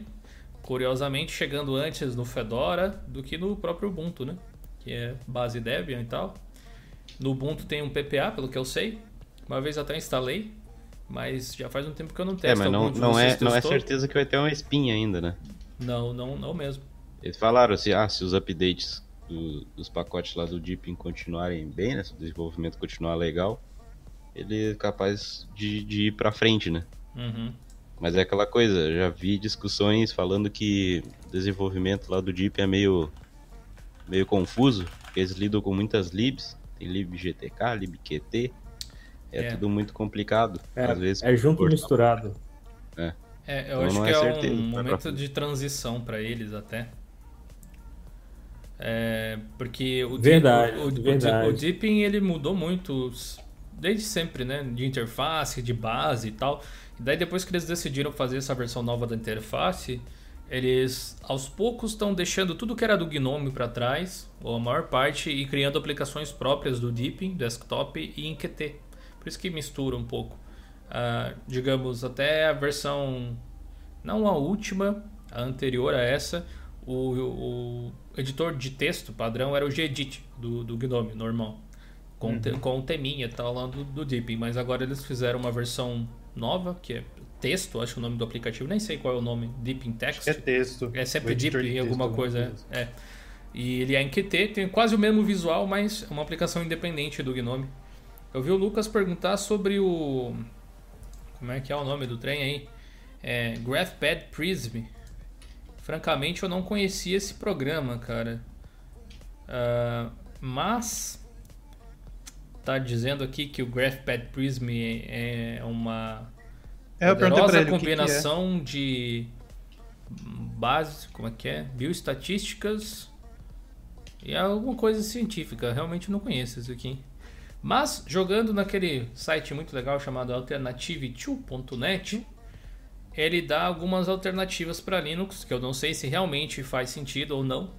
Curiosamente, chegando antes no Fedora do que no próprio Ubuntu, né? Que é base Debian e tal. No Ubuntu tem um PPA, pelo que eu sei. Uma vez até instalei, mas já faz um tempo que eu não testo. É, mas não, não, é, não é certeza que vai ter uma espinha ainda, né? Não, não, não mesmo. Eles falaram assim, ah, se os updates do- dos pacotes lá do Deepin continuarem bem, né? Se o desenvolvimento continuar legal, ele é capaz de, de ir pra frente, né? Uhum. Mas é aquela coisa, já vi discussões falando que o desenvolvimento lá do Deep é meio, meio confuso, porque eles lidam com muitas libs, tem libgtk, libqt, é, É. tudo muito complicado. É, Às vezes é junto e misturado. É, eu Então acho não que é é, certeza, um pra momento de transição para eles até. É, porque o, Verdade, o, o, o- verdade. o Deepin ele mudou muito desde sempre, né? De interface, de base e tal. E daí depois que eles decidiram fazer essa versão nova da interface, eles aos poucos estão deixando tudo que era do Gnome para trás, ou a maior parte, e criando aplicações próprias do Deepin, desktop e em Qt. Por isso que mistura um pouco. Ah, digamos, até a versão, não a última, a anterior a essa, o, o editor de texto padrão era o Gedit do, do Gnome, normal. Com, te, com teminha e tal lá do, do Deepin. Mas agora eles fizeram uma versão nova, que é texto, acho que o nome do aplicativo, nem sei qual é o nome, Deepin Text. É texto. É sempre O editor Deep de em alguma texto, coisa. É. É. E ele é em Qt, tem quase o mesmo visual, mas é uma aplicação independente do Gnome. Eu vi o Lucas perguntar sobre o. Como é que é o nome do trem aí? É, GraphPad Prism. Francamente, eu não conhecia esse programa, cara. Uh, mas tá dizendo aqui que o GraphPad Prism é uma é, poderosa combinação que que é. de base, como é que é? Bioestatísticas e alguma coisa científica. Realmente não conheço isso aqui. Mas jogando naquele site muito legal chamado alternative2.net, ele dá algumas alternativas para Linux, que eu não sei se realmente faz sentido ou não.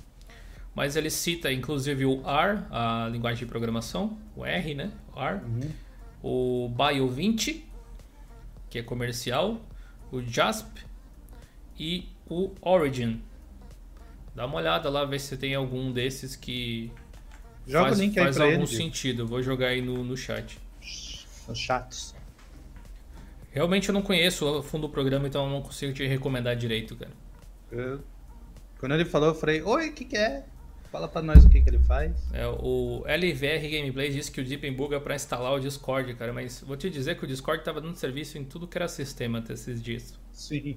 Mas ele cita inclusive o R, a linguagem de programação, o R, né? O R. Uhum. O Bio20, que é comercial, o JASP e o Origin. Dá uma olhada lá, ver se tem algum desses que Joga faz, link faz algum ele, sentido. Vou jogar aí no, no chat. Nos chats. Realmente eu não conheço o fundo do programa, então eu não consigo te recomendar direito, cara. Eu, quando ele falou, eu falei, oi, o que, que é? Fala pra nós o que, que ele faz. É, o LVR Gameplay disse que o Deepenbug é pra instalar o Discord, cara, mas vou te dizer que o Discord tava dando serviço em tudo que era sistema até esses dias. Sim.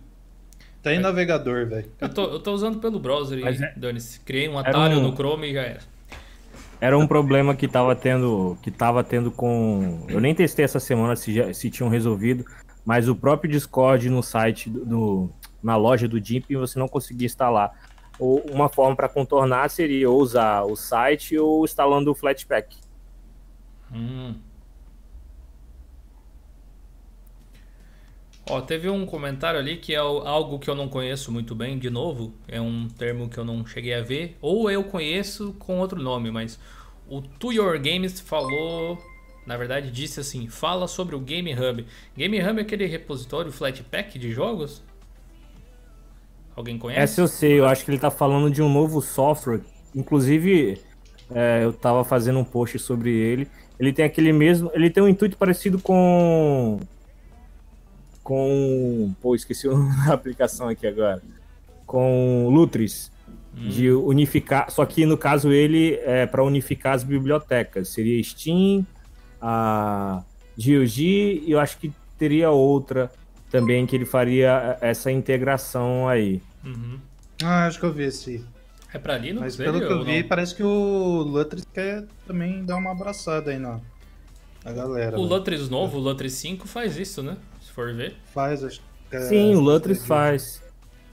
Tá em é. navegador, velho. Eu tô, eu tô usando pelo browser, mas é... Dane-se. Criei um atalho um... no Chrome e já era. Era um problema que tava tendo, que tava tendo com. Eu nem testei essa semana se, já, se tinham resolvido, mas o próprio Discord no site do, do na loja do Jimp você não conseguia instalar. Ou uma forma para contornar seria usar o site ou instalando o Flatpak. Hum. Ó, teve um comentário ali que é algo que eu não conheço muito bem, de novo, é um termo que eu não cheguei a ver, ou eu conheço com outro nome, mas o To Your Games falou, na verdade disse assim, fala sobre o Game Hub. Game Hub é aquele repositório Flatpak de jogos? Alguém conhece? Essa eu sei, eu acho que ele tá falando de um novo software, inclusive é, eu tava fazendo um post sobre ele, ele tem aquele mesmo, ele tem um intuito parecido com com. Pô, esqueci [LAUGHS] a aplicação aqui agora. Com Lutris. Hum. De unificar. Só que no caso ele é para unificar as bibliotecas. Seria Steam, a GOG e eu acho que teria outra também que ele faria essa integração aí. Uhum. Ah, acho que eu vi esse. É pra Linux? Mas pelo que eu vi, não? parece que o Lutris quer também dar uma abraçada aí na, na galera. O né? Lutris novo, o Lutris 5 faz isso, né? for ver. Faz, acho que Sim, o Lutris faz.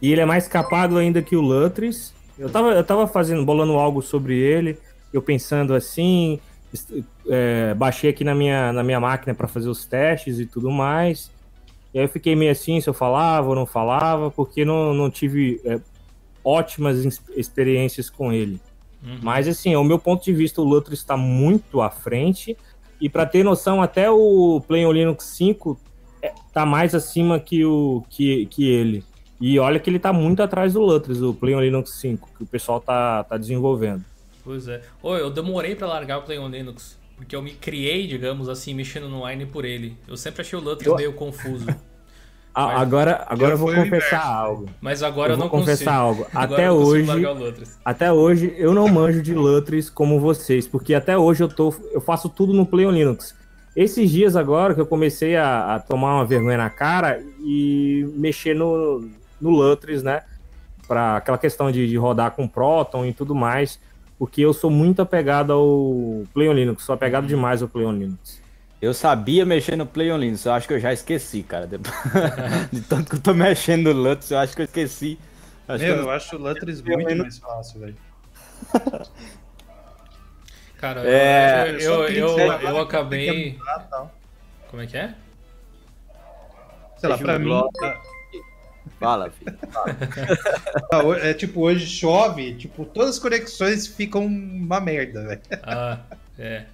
E ele é mais capado ainda que o Lutris. Eu tava, eu tava fazendo, bolando algo sobre ele, eu pensando assim, é, baixei aqui na minha, na minha máquina para fazer os testes e tudo mais. E aí eu fiquei meio assim se eu falava ou não falava, porque não, não tive é, ótimas experiências com ele. Uhum. Mas assim, ao meu ponto de vista, o Lutris está muito à frente. E para ter noção, até o Play on Linux 5 tá mais acima que, o, que, que ele. E olha que ele tá muito atrás do Lutris, o Play on Linux 5, que o pessoal tá, tá desenvolvendo. Pois é. Oi, eu demorei para largar o Play on Linux, porque eu me criei, digamos assim, mexendo no Wine por ele. Eu sempre achei o Lutris eu... meio confuso. [LAUGHS] Ah, agora agora eu vou confessar algo. Mas agora eu, eu não confessar consigo. algo. Até hoje, até hoje eu não manjo de Lutris como vocês, porque até hoje eu tô eu faço tudo no Play on Linux. Esses dias agora que eu comecei a, a tomar uma vergonha na cara e mexer no, no Lutris, né? Para aquela questão de, de, rodar com Proton e tudo mais, porque eu sou muito apegado ao Play on Linux, sou apegado demais ao Play on Linux. Eu sabia mexer no Play on Linux, eu acho que eu já esqueci, cara. [LAUGHS] de tanto que eu tô mexendo no Lutris, eu acho que eu esqueci. Acho Meu, eu... eu acho o Lutris muito mais fácil, velho. [LAUGHS] Cara, é, eu, eu, eu, eu, eu acabei. Como é que é? Sei lá, pra mim. Fala, filho. Fala. é tipo, hoje chove, tipo, todas as conexões ficam uma merda, velho. Ah, é.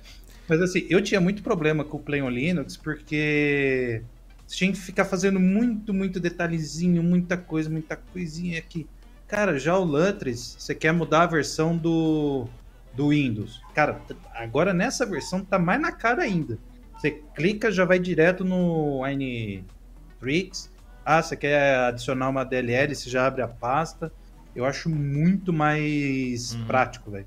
Mas assim, eu tinha muito problema com o Play on Linux porque você tinha que ficar fazendo muito, muito detalhezinho, muita coisa, muita coisinha aqui. Cara, já o Lutris, você quer mudar a versão do do Windows. Cara, agora nessa versão tá mais na cara ainda. Você clica, já vai direto no Tricks. Ah, você quer adicionar uma DLL, você já abre a pasta. Eu acho muito mais uhum. prático, velho.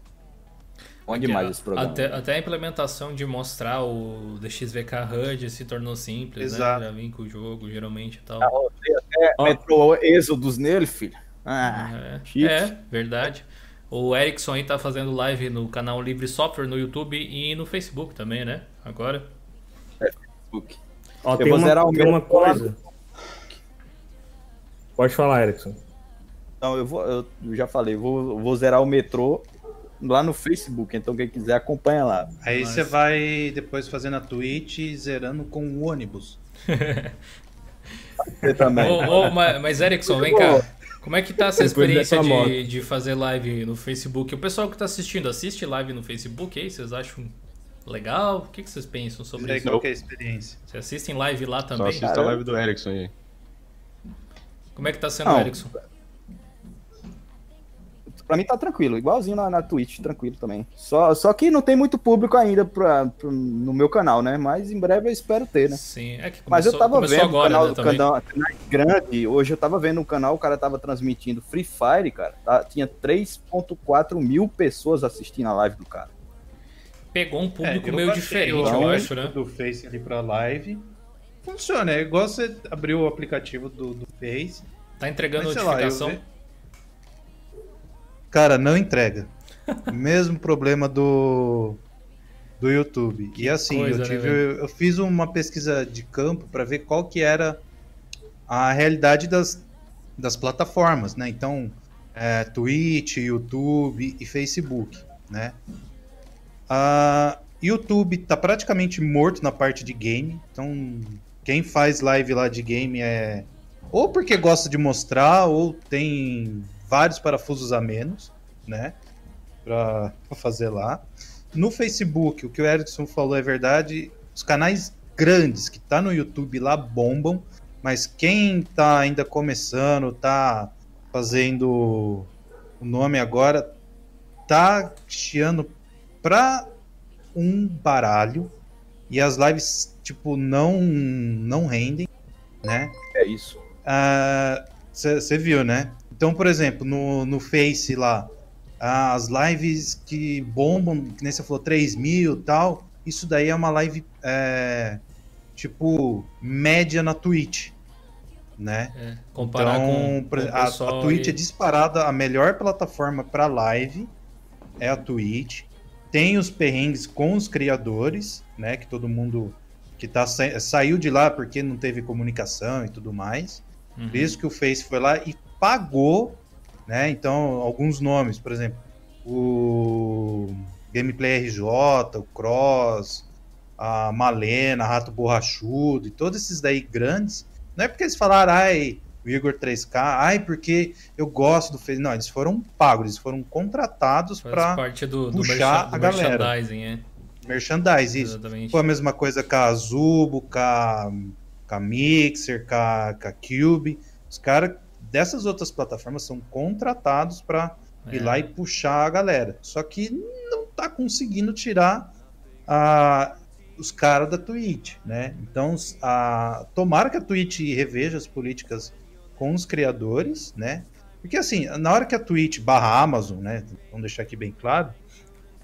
Bom demais esse programa. Até, até, a implementação de mostrar o DXVK HUD se tornou simples, né? Exato. né? Já vem com o jogo, geralmente e tal. Ah, até oh. metrô Êxodos nele, filho. Ah, é, é, verdade. O Erickson aí tá fazendo live no canal Livre Software no YouTube e no Facebook também, né? Agora. É, Facebook. Ó, tem, uma, tem uma coisa. Pode falar, Erickson. Não, eu vou, eu já falei, vou, vou zerar o metrô lá no Facebook, então quem quiser acompanha lá. Aí Mas... você vai depois fazendo a Twitch zerando com o ônibus. você também. Oh, oh, mas, mas Erickson, vem cá. Como é que tá essa experiência de, de fazer live no Facebook? O pessoal que tá assistindo, assiste live no Facebook aí? Vocês acham legal? O que, que vocês pensam sobre isso? Qual é a experiência? Vocês assistem live lá também? Só assista a live do Erickson aí. Como é que tá sendo, Não, Erickson? Pra mim tá tranquilo, igualzinho na, na Twitch, tranquilo também. Só, só que não tem muito público ainda pra, pra, no meu canal, né? Mas em breve eu espero ter, né? Sim, é que começou, Mas eu tava vendo agora, canal, né, canal, canal grande, hoje eu tava vendo um canal, o cara tava transmitindo Free Fire, cara. Tá, tinha 3.4 mil pessoas assistindo a live do cara. Pegou um público é, meio diferente, eu acho, né? Do Face ali pra live. Funciona, é igual você abrir o aplicativo do, do Face. Tá entregando Mas, notificação? Lá, Cara, não entrega. [LAUGHS] Mesmo problema do do YouTube. Que e assim, coisa, eu, né, tive, né, eu, eu, fiz uma pesquisa de campo para ver qual que era a realidade das, das plataformas, né? Então, é, Twitch, YouTube e Facebook, né? A YouTube tá praticamente morto na parte de game. Então, quem faz live lá de game é ou porque gosta de mostrar ou tem vários parafusos a menos, né? Para fazer lá. No Facebook, o que o Erickson falou é verdade. Os canais grandes que tá no YouTube lá bombam, mas quem tá ainda começando, tá fazendo o nome agora, tá chiando pra um baralho e as lives tipo não não rendem, né? É isso. Você uh, viu, né? Então, por exemplo, no, no Face lá, as lives que bombam, que nem você falou, 3 mil tal, isso daí é uma live é, tipo média na Twitch. Né? É, comparar então, com, com a, a Twitch e... é disparada a melhor plataforma para live é a Twitch. Tem os perrengues com os criadores, né? Que todo mundo que tá sa saiu de lá porque não teve comunicação e tudo mais. Uhum. Por isso que o Face foi lá e pagou, né? Então, alguns nomes, por exemplo, o Gameplay RJ, o Cross, a Malena, Rato Borrachudo e todos esses daí grandes, não é porque eles falaram, ai, o Igor 3K, ai, porque eu gosto do Face. Não, eles foram pagos, eles foram contratados para puxar do, do a galera. Merchandising, é. Merchandise, isso. Exatamente. Foi a mesma coisa com a Zubo, com a, com a Mixer, com a, com a Cube. Os caras dessas outras plataformas são contratados para é. ir lá e puxar a galera. Só que não tá conseguindo tirar a, os caras da Twitch, né? Então, a, tomara que a Twitch reveja as políticas com os criadores, né? Porque assim, na hora que a Twitch barra Amazon, né? Vamos deixar aqui bem claro,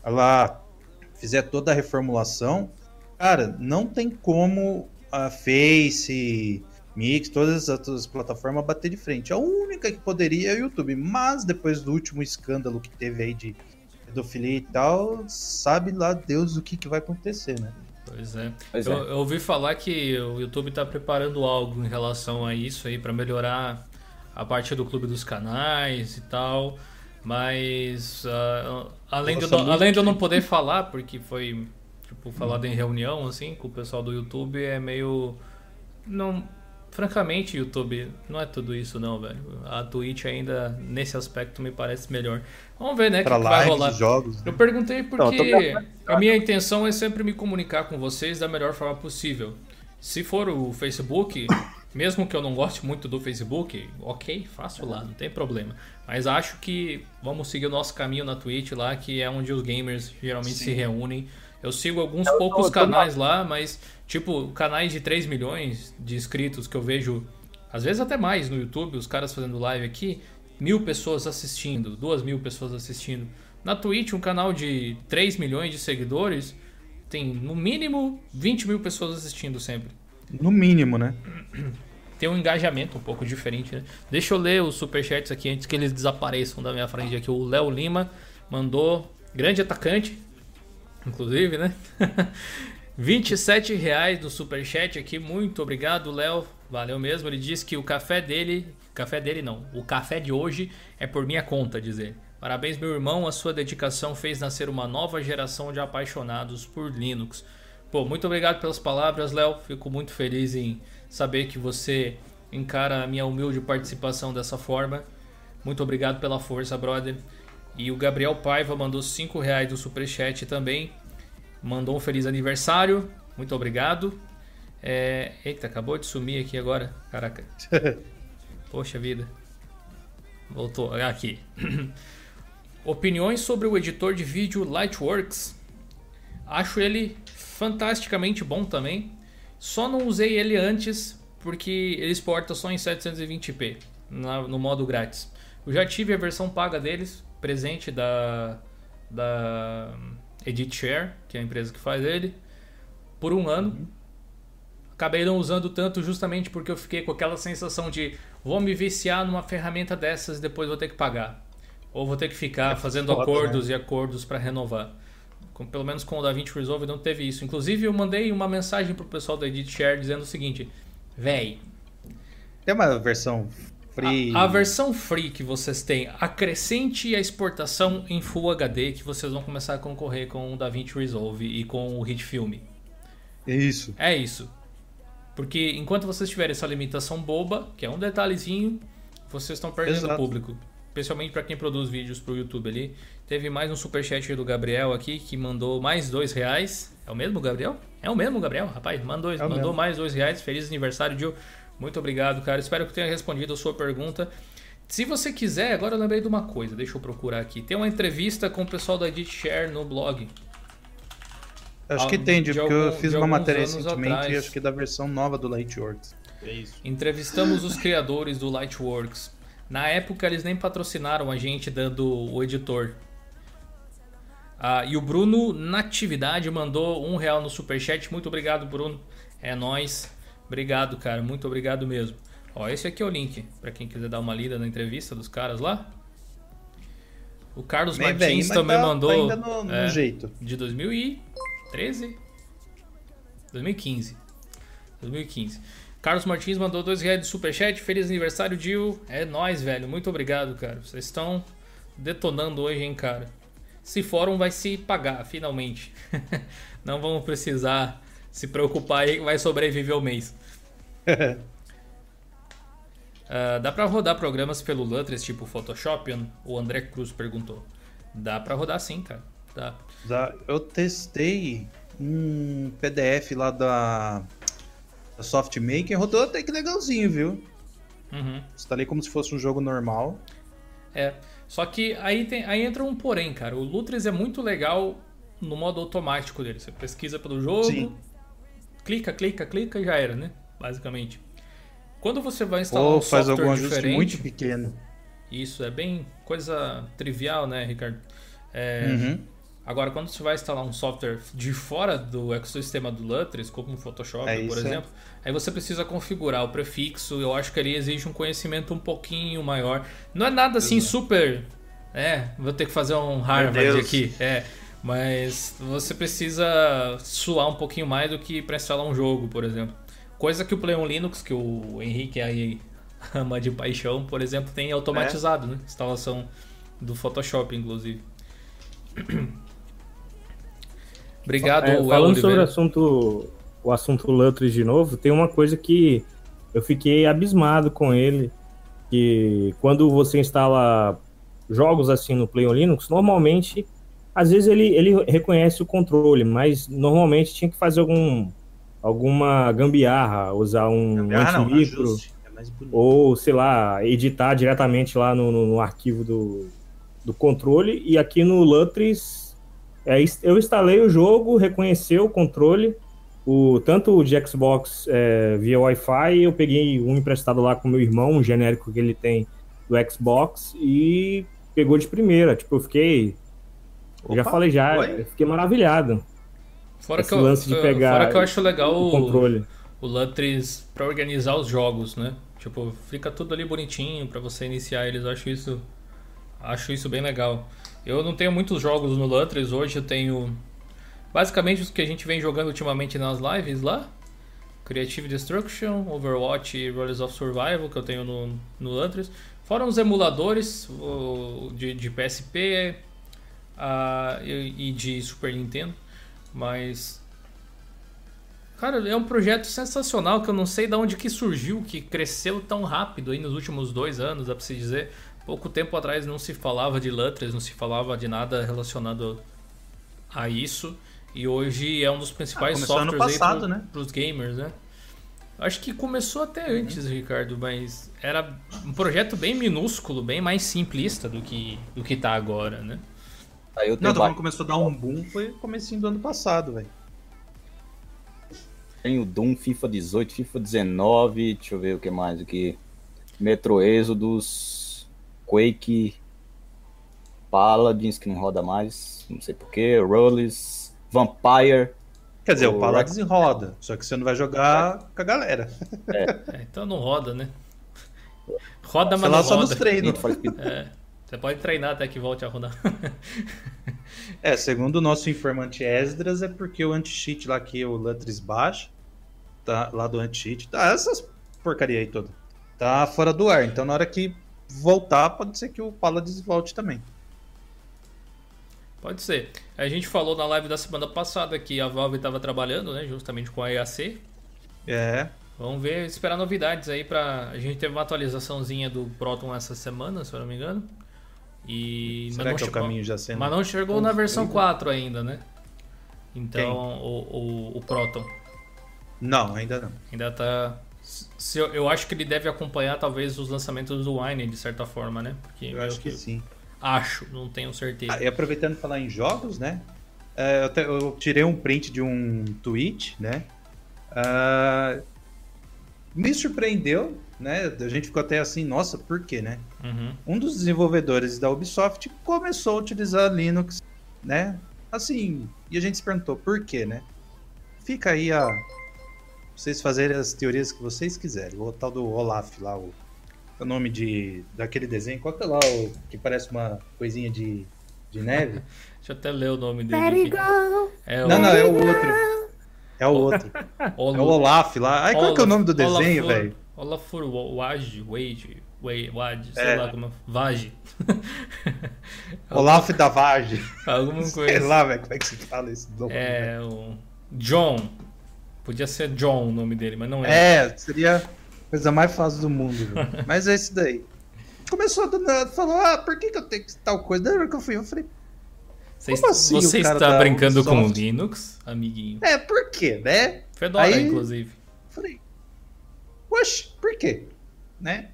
ela fizer toda a reformulação, cara, não tem como a Face, Mix, todas as plataformas bater de frente. A única que poderia é o YouTube, mas depois do último escândalo que teve aí de pedofilia e tal, sabe lá Deus o que, que vai acontecer, né? Pois é. Pois eu, é. eu, ouvi falar que o YouTube está preparando algo em relação a isso aí para melhorar a parte do clube dos canais e tal. Mas uh, além, de, eu, além de eu não poder falar, porque foi tipo falado em reunião assim com o pessoal do YouTube, é meio não francamente, YouTube, não é tudo isso não, velho. A Twitch ainda, nesse aspecto, me parece melhor. Vamos ver, né, o que, que vai rolar. Jogos, né? Eu perguntei porque não, a minha intenção é sempre me comunicar com vocês da melhor forma possível. Se for o Facebook, mesmo que eu não goste muito do Facebook, ok, faço lá, não tem problema. Mas acho que vamos seguir o nosso caminho na Twitch lá, que é onde os gamers geralmente Sim. se reúnem. Eu sigo alguns eu poucos tô, canais tô... lá, mas Tipo, canais de 3 milhões de inscritos que eu vejo, às vezes até mais no YouTube, os caras fazendo live aqui, mil pessoas assistindo, duas mil pessoas assistindo. Na Twitch, um canal de 3 milhões de seguidores, tem no mínimo 20 mil pessoas assistindo sempre. No mínimo, né? [CLEARS THROAT] Tem um engajamento um pouco diferente, né? Deixa eu ler os superchats aqui antes que eles desapareçam da minha frente aqui. O Léo Lima mandou, grande atacante, inclusive, né? [LAUGHS] 27 reais do superchat aqui, muito obrigado, Léo. Valeu mesmo. Ele disse que o café dele. Café dele não. O café de hoje é por minha conta, dizer. Parabéns, meu irmão. A sua dedicação fez nascer uma nova geração de apaixonados por Linux. Pô, muito obrigado pelas palavras, Léo. Fico muito feliz em saber que você encara a minha humilde participação dessa forma. Muito obrigado pela força, brother. E o Gabriel Paiva mandou 5 reais do superchat também. Mandou um feliz aniversário. Muito obrigado. É... Eita, acabou de sumir aqui agora. Caraca. [LAUGHS] Poxa vida. Voltou. Aqui. [CLEARS THROAT] Opiniões sobre o editor de vídeo Lightworks. Acho ele fantasticamente bom também. Só não usei ele antes porque ele exporta só em 720p no modo grátis. Eu já tive a versão paga deles, presente da, da Edit Share, que é a empresa que faz ele, por um ano. Acabei não usando tanto justamente porque eu fiquei com aquela sensação de vou me viciar numa ferramenta dessas e depois vou ter que pagar. Ou vou ter que ficar é fazendo foda, acordos né? e acordos para renovar. Com, pelo menos com o DaVinci Resolve não teve isso. Inclusive eu mandei uma mensagem pro pessoal da Edit Share dizendo o seguinte: Véi. Tem uma versão free. A, a, versão free que vocês têm, acrescente a exportação em Full HD que vocês vão começar a concorrer com o DaVinci Resolve e com o Hit Film. É isso. É isso. Porque enquanto vocês tiverem essa limitação boba, que é um detalhezinho, vocês estão perdendo Exato. público especialmente para quem produz vídeos para o YouTube ali. Teve mais um superchat do Gabriel aqui que mandou mais dois reais. É o mesmo Gabriel? É o mesmo Gabriel, rapaz. Mandou, é mandou mesmo. mais dois reais. Feliz aniversário, Gil. Muito obrigado, cara. Espero que tenha respondido a sua pergunta. Se você quiser, agora eu lembrei de uma coisa, deixa eu procurar aqui. Tem uma entrevista com o pessoal da Edit Share no blog. Acho que tem, porque algum, eu fiz uma matéria recentemente atrás. acho que da versão nova do Lightworks. É isso. Entrevistamos os [LAUGHS] criadores do Lightworks. Na época eles nem patrocinaram a gente dando o editor. Ah, e o Bruno Natividade mandou um real no superchat. Muito obrigado, Bruno. É nós. Obrigado, cara. Muito obrigado mesmo. Ó, esse aqui é o link para quem quiser dar uma lida na entrevista dos caras lá. O Carlos bem, Martins bem, também tá, mandou. Tá ainda no, no é, jeito. De 2013? 2015. 2015. Carlos Martins mandou dois reais de superchat. Feliz aniversário, Dil. É nós, velho. Muito obrigado, cara. Vocês estão detonando hoje, hein, cara. Esse fórum vai se pagar, finalmente. [LAUGHS] Não vamos precisar se preocupar aí que vai sobreviver o mês. uh, [LAUGHS] dá pra rodar programas pelo Lutris, tipo Photoshop? O André Cruz perguntou. Dá pra rodar sim, cara. Dá. Dá. Eu testei um PDF lá da a Softmaker rodou até que legalzinho, viu? Uhum. Instalei como se fosse um jogo normal. É. Só que aí, tem, aí entra um porém, cara. O Lutris é muito legal no modo automático dele. Você pesquisa pelo jogo, Sim. Clica, clica, clica e já era, né? Basicamente. Quando você vai instalar Ou um faz software algum diferente, muito pequeno. Isso, é bem coisa trivial, né, Ricardo? É, uhum. Agora, quando você vai instalar um software de fora do ecossistema do Lutris, como o Photoshop, é por exemplo, aí você precisa configurar o prefixo. Eu acho que ali exige um conhecimento um pouquinho maior. Não é nada assim Exato. super. É, vou ter que fazer um Harvard aqui. É, mas você precisa suar um pouquinho mais do que para instalar um jogo, por exemplo. Coisa que o Play on Linux, que o Henrique aí [LAUGHS] ama de paixão, por exemplo, tem automatizado, é. né? Instalação do Photoshop, inclusive. [CLEARS THROAT] Obrigado, é, Falando sobre o assunto, o assunto Lutris de novo, tem uma coisa que eu fiquei abismado com ele, que quando você instala jogos assim no Play on Linux, normalmente, às vezes ele, ele reconhece o controle, mas normalmente tinha que fazer algum alguma gambiarra, usar um gambiarra, antimicro, não, é ou sei lá, editar diretamente lá no, no, no arquivo do, do controle, e aqui no Lutris é, eu instalei o jogo, reconheceu o controle, o, tanto o de Xbox é, via Wi-Fi, eu peguei um emprestado lá com meu irmão, um genérico que ele tem do Xbox, e pegou de primeira. Tipo, eu fiquei Eu já falei já, fiquei maravilhado. Fora que, eu, lance de pegar fora que eu acho legal o, controle. o Lantris para organizar os jogos, né? Tipo, fica tudo ali bonitinho para você iniciar eles. Eu acho isso, acho isso bem legal. Eu não tenho muitos jogos no Lantris hoje, eu tenho basicamente os que a gente vem jogando ultimamente nas lives lá. Creative Destruction, Overwatch e Rollers of Survival que eu tenho no, no Lantris. Fora uns emuladores o, de, de PSP uh, e, de Super Nintendo. Mas. Cara, é um projeto sensacional que eu não sei de onde que surgiu, que cresceu tão rápido aí nos últimos dois anos, dá pra se dizer. Pouco tempo atrás não se falava de Lutris, não se falava de nada relacionado a isso. E hoje é um dos principais ah, softwares passado, aí pro, né? pros gamers, né? Acho que começou até antes, uhum. Ricardo, mas era um projeto bem minúsculo, bem mais simplista do que, do que tá agora, né? Aí eu não, quando começou a dar um boom foi comecinho do ano passado, velho. Tem o Doom, FIFA 18, FIFA 19, deixa eu ver o que mais aqui. Metro Exodus, Quake, Paladins, que não roda mais, não sei porquê, Rollis, Vampire. Quer dizer, o, o Paladins Rex... roda, só que você não vai jogar é. com a galera. É. é. então não roda, né? Roda, mas Sei não roda. só nos treinos. É. Você pode treinar até que volte a rodar. [LAUGHS] é, segundo o nosso informante Esdras, é porque o anti-cheat lá que o Lantris baixa, tá, lá do anti-cheat, tá, essas porcaria aí toda, tá fora do ar. Então na hora que voltar, pode ser que o Paladins volte também. Pode ser. A gente falou na live da semana passada que a Valve estava trabalhando, né, justamente com a EAC. É. Vamos ver, esperar novidades aí para a gente teve uma atualizaçãozinha do Proton essa semana, se eu não me engano. E Será que é o caminho já sendo? Mas não chegou na versão 4 ainda, né? Então, o, o, o, Proton. Não, ainda não. Ainda tá. Se eu, eu acho que ele deve acompanhar talvez os lançamentos do Wine, de certa forma, né? Porque eu acho que, que sim. Acho, não tenho certeza. Ah, e aproveitando falar em jogos, né? Uh, eu, te, eu, tirei um print de um tweet, né? Uh, me surpreendeu né? A gente ficou até assim, nossa, por quê, né? Uhum. Um dos desenvolvedores da Ubisoft começou a utilizar Linux, né? Assim, e a gente se perguntou por quê, né? Fica aí a vocês fazerem as teorias que vocês quiserem. O tal do Olaf lá, o, o nome de daquele desenho, qual que é lá o que parece uma coisinha de, de neve? [LAUGHS] Deixa eu até ler o nome dele. É o... Não, não, é o outro. É o outro. [LAUGHS] é o Olaf lá. Aí qual que é o nome do desenho, velho? Olafur Wage, Wade, Wade, sei é. lá como. Vage. [LAUGHS] Olaf da Vage. Alguma coisa. Sei lá, velho, como é que se fala esse nome? É, o. John. Podia ser John o nome dele, mas não é. É, seria a coisa mais fácil do mundo. [LAUGHS] mas é isso daí. Começou a nada, falou: ah, por que, que eu tenho que tal coisa? Da hora que eu fui, eu falei. Você, assim, você está brincando com Linux, amiguinho? É, por quê, né? Fedora, Aí, inclusive. Oxe, por quê? Né?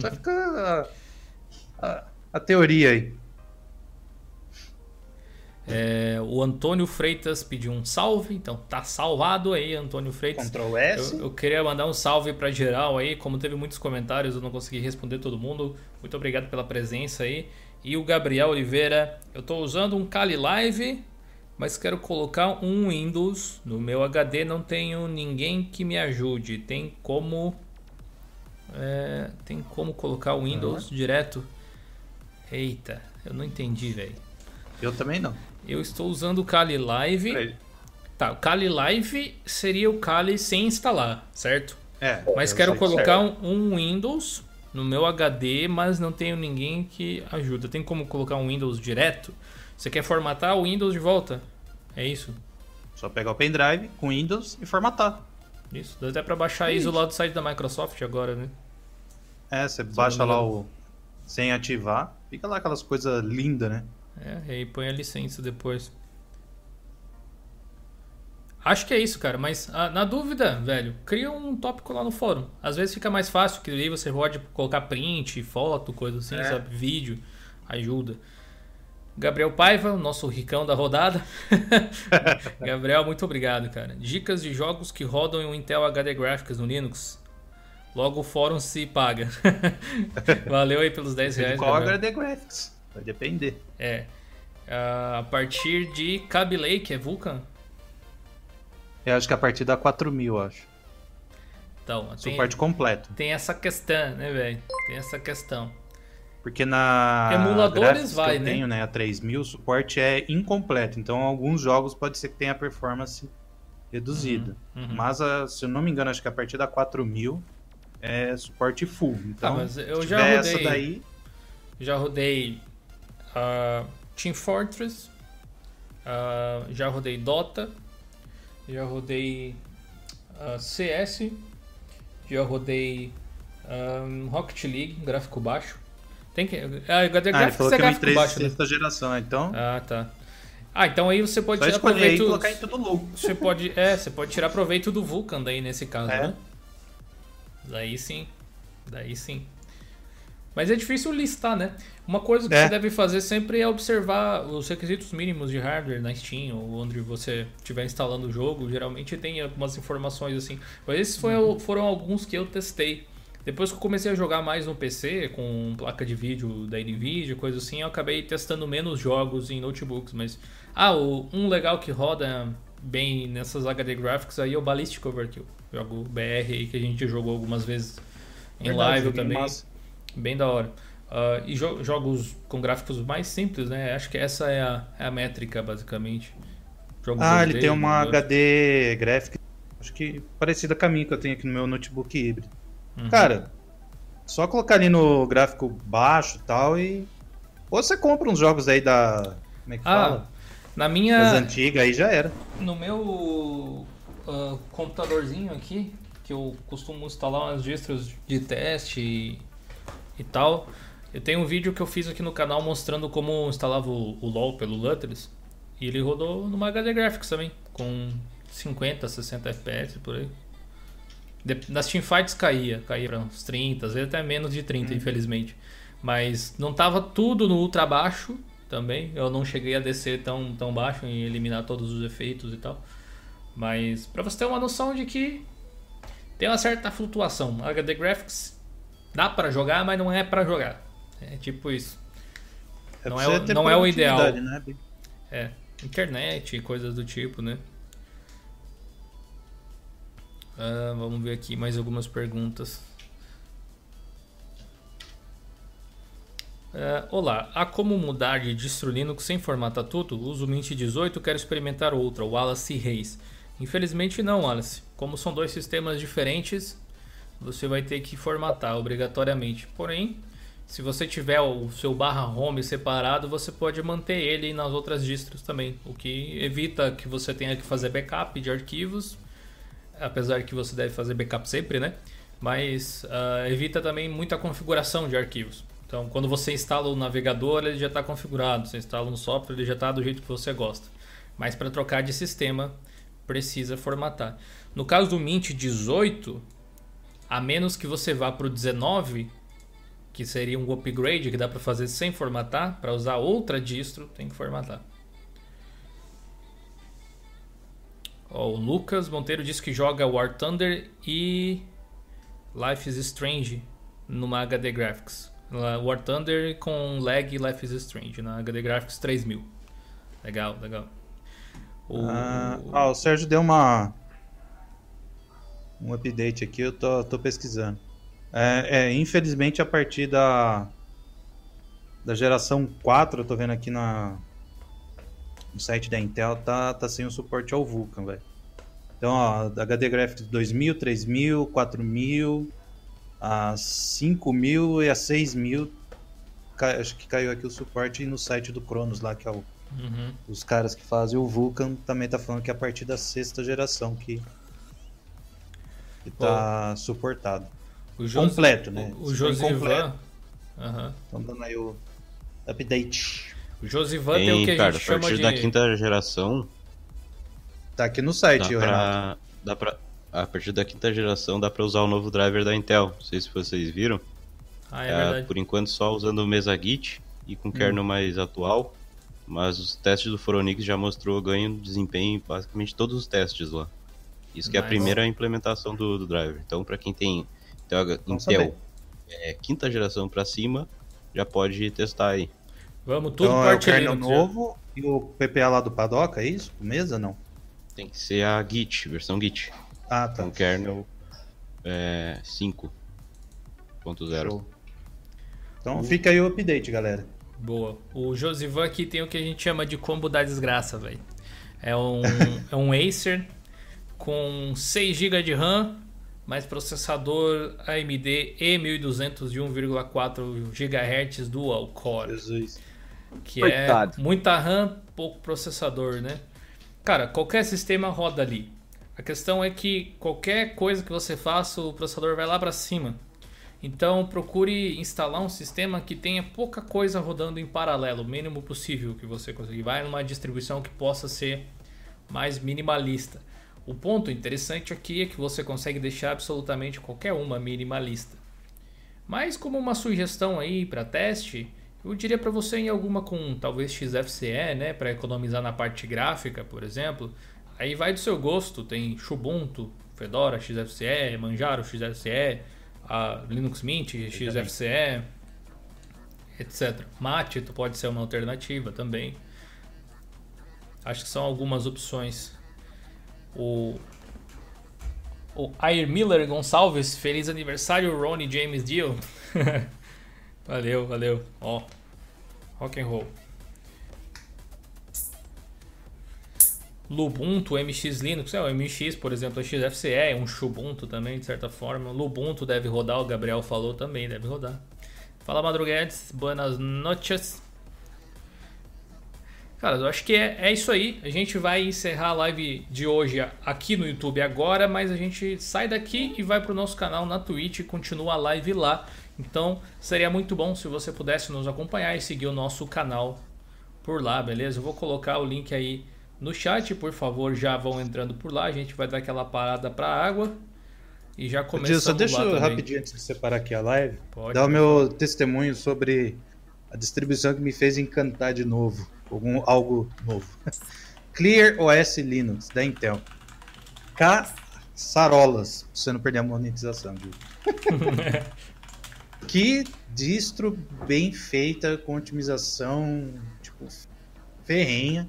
Só fica a, a, a teoria aí. É, o Antônio Freitas pediu um salve, então tá salvado aí, Antônio Freitas. Ctrl S. Eu, eu queria mandar um salve para geral aí, como teve muitos comentários, eu não consegui responder todo mundo. Muito obrigado pela presença aí. E o Gabriel Oliveira, eu estou usando um Kali Live mas quero colocar um Windows no meu HD. Não tenho ninguém que me ajude. Tem como é, tem como colocar o Windows uhum. direto? Eita, eu não entendi, velho. Eu também não. Eu estou usando o Kali Live. Tá, o Kali Live seria o Kali sem instalar, certo? É. Mas quero colocar um, um, Windows no meu HD, mas não tenho ninguém que ajuda. Tem como colocar um Windows direto? Você quer formatar o Windows de volta? É isso? Só pegar o pendrive com Windows e formatar. Isso, dá até pra baixar é ISO lá do site da Microsoft agora, né? É, você baixa lá o. sem ativar, fica lá aquelas coisas lindas, né? É, e aí põe a licença depois. Acho que é isso, cara, mas ah, na dúvida, velho, cria um tópico lá no fórum. Às vezes fica mais fácil, que aí você pode colocar print, foto, coisa assim, é. sabe? Vídeo, ajuda. Gabriel Paiva, nosso ricão da rodada. [LAUGHS] Gabriel, muito obrigado, cara. Dicas de jogos que rodam em um Intel HD Graphics no Linux. Logo o fórum se paga. [LAUGHS] Valeu aí pelos 10 reais. Qual Gabriel. HD Graphics? Vai depender. É. Uh, a partir de Kaby Lake, é Vulcan? Eu acho que a partir da 4000, acho. Então, Suporte completo. Tem essa questão, né, velho? Tem essa questão. Porque na emuladores vai, que eu né? tenho, né, a 3000, o suporte é incompleto. Então, alguns jogos pode ser que tenha performance reduzida. Uhum, uhum. Mas, a, se eu não me engano, acho que a partir da 4000 é suporte full. Então, ah, mas eu já rodei, essa daí, já rodei uh, Team Fortress, uh, já rodei Dota, já rodei uh, CS, já rodei um, Rocket League, gráfico baixo. Tem que. Ah, HD ah, é gráfico que baixo. Né? Sexta geração, então. Ah, tá. Ah, então aí você pode Só tirar proveito. Aí colocar em tudo louco. Você pode, é, você pode tirar proveito do Vulcan daí nesse caso, é. né? Daí sim. Daí sim. Mas é difícil listar, né? Uma coisa que é. você deve fazer sempre é observar os requisitos mínimos de hardware na Steam ou onde você estiver instalando o jogo. Geralmente tem algumas informações assim. Mas esses foram, uhum. foram alguns que eu testei. Depois que eu comecei a jogar mais no PC, com placa de vídeo da Nvidia, coisa assim, eu acabei testando menos jogos em notebooks. Mas, ah, o, um legal que roda bem nessas HD Graphics aí é o Ballistic Overkill. Jogo BR aí que a gente jogou algumas vezes em Verdade, live também. Massa. Bem da hora. Uh, e jo jogos com gráficos mais simples, né? Acho que essa é a, é a métrica, basicamente. Ah, ele tem uma HD Graphics, acho que parecida com a minha que eu tenho aqui no meu notebook híbrido. Uhum. Cara, só colocar ali no gráfico baixo e tal e. Ou você compra uns jogos aí da. Como é que ah, fala? Na minha. Das antigas aí já era. No meu uh, computadorzinho aqui, que eu costumo instalar umas distros de teste e e tal. Eu tenho um vídeo que eu fiz aqui no canal mostrando como instalava o, o LoL pelo Lutris. E ele rodou numa HD Graphics também, com 50, 60 FPS por aí. Nas teamfights caía, caía para uns 30, às vezes até menos de 30, hum. infelizmente. Mas não tava tudo no ultra baixo também. Eu não cheguei a descer tão, tão baixo em eliminar todos os efeitos e tal. Mas para você ter uma noção de que tem uma certa flutuação. HD Graphics Dá para jogar, mas não é para jogar. É tipo isso. É não é, não é o ideal. Né? É, internet e coisas do tipo, né? Uh, vamos ver aqui mais algumas perguntas. Uh, olá, há como mudar de distro Linux sem formatar tudo? Uso Mint 18, quero experimentar outra, o Wallace Reis. Infelizmente não, Wallace. Como são dois sistemas diferentes, você vai ter que formatar obrigatoriamente. Porém, se você tiver o seu barra home separado, você pode manter ele nas outras distros também, o que evita que você tenha que fazer backup de arquivos, apesar que você deve fazer backup sempre, né? Mas uh, evita também muita configuração de arquivos. Então, quando você instala o navegador, ele já está configurado. Você instala um software, ele já está do jeito que você gosta. Mas para trocar de sistema, precisa formatar. No caso do Mint 18, a menos que você vá para o 19, que seria um upgrade que dá para fazer sem formatar, para usar outra distro, tem que formatar. O Lucas Monteiro disse que joga War Thunder e Life is Strange numa HD Graphics. War Thunder com lag Life is Strange na HD Graphics 3000. Legal, legal. O... Ah, ah, o Sérgio deu uma um update aqui, eu tô, tô pesquisando. É, é, infelizmente a partir da, da geração 4, eu tô vendo aqui na, no site da Intel, tá, tá sem o suporte ao Vulkan, velho. Então, ó, HD Graphics 2000, 3000, 4000, a 5000 e a 6000, acho que caiu aqui o suporte no site do Cronos lá, que é o, uhum. os caras que fazem o Vulkan, também tá falando que é a partir da sexta geração que que tá suportado. O. Completo, né? O, o Josivan. Uhum. Então dando aí o update. O Josivan tem o que a cara, gente chama de... A partir da quinta geração... Tá aqui no site, dá pra... Dá pra... A partir da quinta geração dá pra usar o novo driver da Intel. Não sei se vocês viram. Ah, é, é Por enquanto só usando o Mesa Git e com kernel hum. mais atual. Mas os testes do Foronix já mostrou ganho de desempenho em basicamente todos os testes lá. Isso que é a primeira implementação do, do driver. Então, para quem tem Intel, Intel é, quinta geração para cima, já pode testar aí. Vamos tudo então, parte é o kernel novo e o PPA lá do Padoca, é isso? Mesa não? Tem que ser a Git, versão Git. Ah, tá. O kernel é, 5.0. Então fica aí o update, galera. Boa. O Josivan aqui tem o que a gente chama de combo da desgraça, velho. É um, [LAUGHS] é um Acer com 6 GB de RAM, mais processador AMD E1200 de 1,4 GHz dual core. Jesus. Que Coitado. é muita RAM, pouco processador, né? Cara, qualquer sistema roda ali. A questão é que qualquer coisa que você faça, o processador vai lá para cima. Então procure instalar um sistema que tenha pouca coisa rodando em paralelo, o mínimo possível que você conseguir. Vai numa distribuição que possa ser mais minimalista. O ponto interessante aqui é que você consegue deixar absolutamente qualquer uma minimalista. Mas como uma sugestão aí para teste, eu diria para você em alguma com talvez XFCE, né, para economizar na parte gráfica, por exemplo. Aí vai do seu gosto, tem Ubuntu, Fedora, XFCE, Manjaro, XFCE, a Linux Mint, XFCE, etc. Mate pode ser uma alternativa também. Acho que são algumas opções. O, o Air Miller Gonçalves, feliz aniversário, Ronnie James Dio. [LAUGHS] valeu, valeu. Ó, rock and roll. Lubuntu, MX Linux, é, o MX, por exemplo, XFCE, é um Xubuntu também, de certa forma. Lubuntu deve rodar, o Gabriel falou também, deve rodar. Fala Madruguedes, buenas noches. Cara, eu acho que é, é isso aí. A gente vai encerrar a live de hoje aqui no YouTube agora, mas a gente sai daqui e vai para o nosso canal na Twitch e continua a live lá. Então seria muito bom se você pudesse nos acompanhar e seguir o nosso canal por lá, beleza? Eu vou colocar o link aí no chat, por favor, já vão entrando por lá. A gente vai dar aquela parada para água e já começamos Só deixa eu rapidinho antes de separar aqui a live, Pode, dar o meu testemunho sobre a distribuição que me fez encantar de novo, algum algo novo. [LAUGHS] Clear OS Linux da Intel. Caçarolas, pra você não perder a monetização, viu? [LAUGHS] que distro bem feita com otimização tipo ferrenha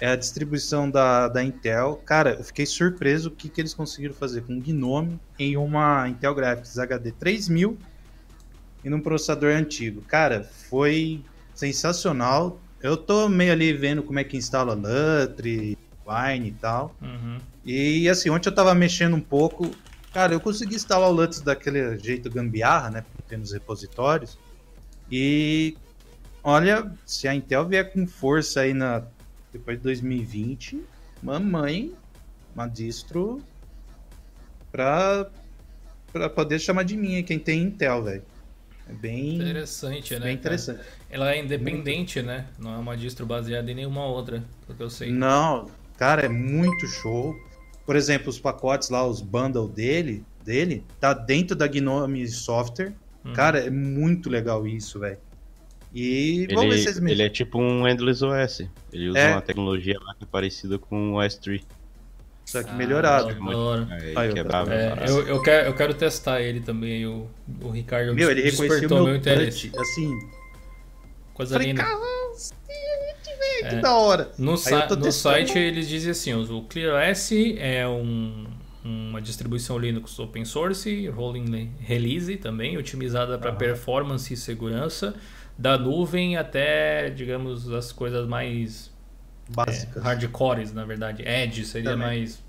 é a distribuição da, da Intel. Cara, eu fiquei surpreso o que, que eles conseguiram fazer com Gnome em uma Intel Graphics HD 3000 e num processador antigo. Cara, foi sensacional. Eu tô meio ali vendo como é que instala Lutri, Wine e tal. Uhum. E assim, ontem eu tava mexendo um pouco. Cara, eu consegui instalar o Lutz daquele jeito gambiarra, né? Tem nos repositórios. E olha, se a Intel vier com força aí na depois de 2020, mamãe, uma distro pra, pra poder chamar de minha quem tem Intel, velho. É bem interessante, né? Bem interessante. Ela é independente, muito... né? Não é uma distro baseada em nenhuma outra, pelo que eu sei. Não, cara, é muito show. Por exemplo, os pacotes lá, os bundle dele, dele, tá dentro da Gnome Software. Uhum. Cara, é muito legal isso, velho. E ele, vamos ver se eles Ele é tipo um Endless OS. Ele usa é. uma tecnologia lá que é parecida com o OS 3. Só que melhorado. Ah, é, aí, quebrava, é, eu, eu, quero, eu quero testar ele também. O, o Ricardo meu, ele despertou meu, meu interesse. Touch, assim. Coisa Falei, linda. É, que da hora. No, sa no site eles dizem assim: o ClearOS é um, uma distribuição Linux open source, rolling release também, otimizada para uhum. performance e segurança da nuvem até, digamos, as coisas mais básicas, é, hardcores, na verdade. Edge seria Também. mais,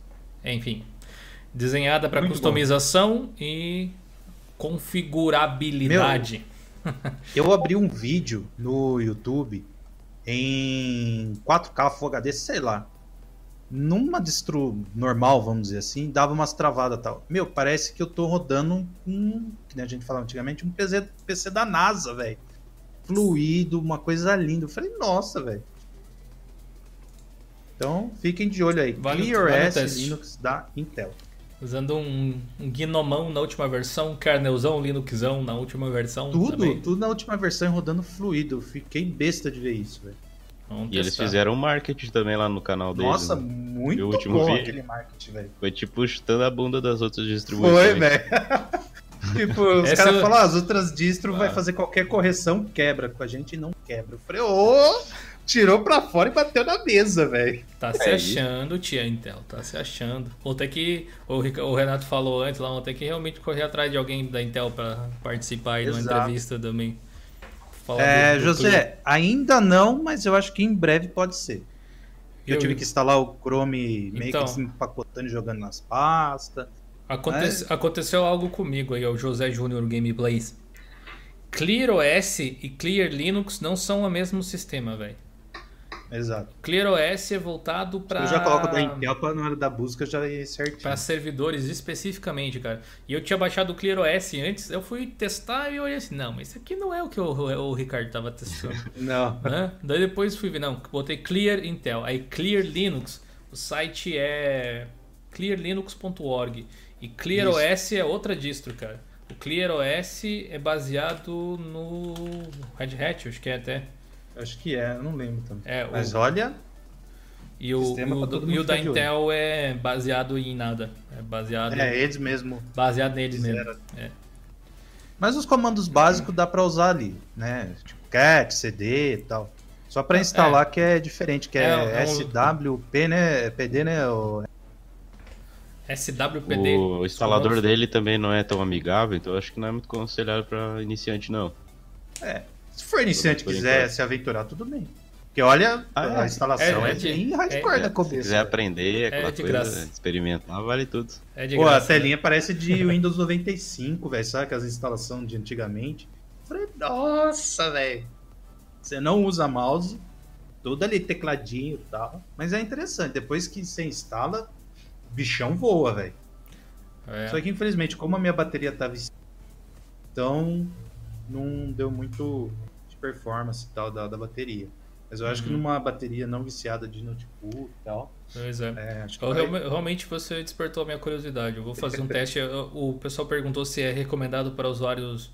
enfim, desenhada para customização bom. e configurabilidade. Meu, [LAUGHS] eu abri um vídeo no YouTube em 4K Full HD, sei lá. Numa distro normal, vamos dizer assim, dava umas travadas tal. Meu, parece que eu tô rodando um, que a gente falava antigamente, um PC, PC da NASA, velho fluido, uma coisa linda. Eu falei, nossa, velho. Então, fiquem de olho aí. Vale, ClearOS vale Linux da Intel. Usando um, um Gnomão na última versão, um kernelzão Linuxão na última versão. Tudo, também. tudo na última versão rodando fluido. Fiquei besta de ver isso, velho. e eles fizeram marketing também lá no canal deles. Nossa, né? muito o último bom vídeo. aquele marketing, velho. Foi tipo chutando a bunda das outras distribuições. Foi, velho. [LAUGHS] Tipo, os caras falam, ah, as outras distros ah. vai fazer qualquer correção, quebra. Com a gente não quebra. Eu falei, ô, oh, tirou pra fora e bateu na mesa, velho. Tá é se achando, tia Intel, tá se achando. Vou ter que, o Renato falou antes lá, vou ter que realmente correr atrás de alguém da Intel pra participar aí de uma entrevista também. é, José, ainda não, mas eu acho que em breve pode ser. Eu, eu tive que instalar o Chrome meio então, que empacotando e jogando nas pastas. Aconte... Aconteceu algo comigo aí, o José Júnior Gameplays. ClearOS e Clear Linux não são o mesmo sistema, velho. Exato. ClearOS é voltado para. Eu já coloco da Intel para na hora da busca já ir certinho. Para servidores especificamente, cara. E eu tinha baixado o ClearOS antes, eu fui testar e eu olhei assim, não, mas isso aqui não é o que o, o Ricardo tava testando. [LAUGHS] não. Hã? Daí depois fui ver, não, botei Clear Intel. Aí Clear Linux, o site é clearlinux.org. E ClearOS é outra distro, cara. O ClearOS é baseado no Red Hat, acho que é até. Acho que é, eu não lembro também. É, Mas o... olha. E o, o, e o da Intel é baseado em nada. É baseado. É, eles mesmo. Baseado neles mesmo. É. Mas os comandos básicos dá para usar ali, né? Tipo cat, cd e tal. Só para instalar é. que é diferente, que é, é, é SWP, né? PD, né? O... SWPD. O instalador dele também não é tão amigável, então acho que não é muito aconselhado para iniciante, não. É. Se for iniciante e quiser se aventurar, tudo bem. Porque olha, ah, a é. instalação é, é, bem hardcore é, na cabeça. Se quiser aprender aquela coisa, graça. experimentar, vale tudo. É de Pô, graça, a telinha né? parece de Windows 95, velho. Sabe aquelas instalações de antigamente? Eu falei, nossa, velho. Você não usa mouse, tudo ali tecladinho e tal. Mas é interessante, depois que você instala, o bichão voa, velho. É. Só que infelizmente, como a minha bateria tá viciada, então não deu muito performance e tal da, da bateria. Mas eu acho uhum. que numa bateria não viciada de notebook e tal. Pois é. é vai... Realmente você despertou a minha curiosidade. Eu vou fazer um [LAUGHS] teste. O pessoal perguntou se é recomendado para usuários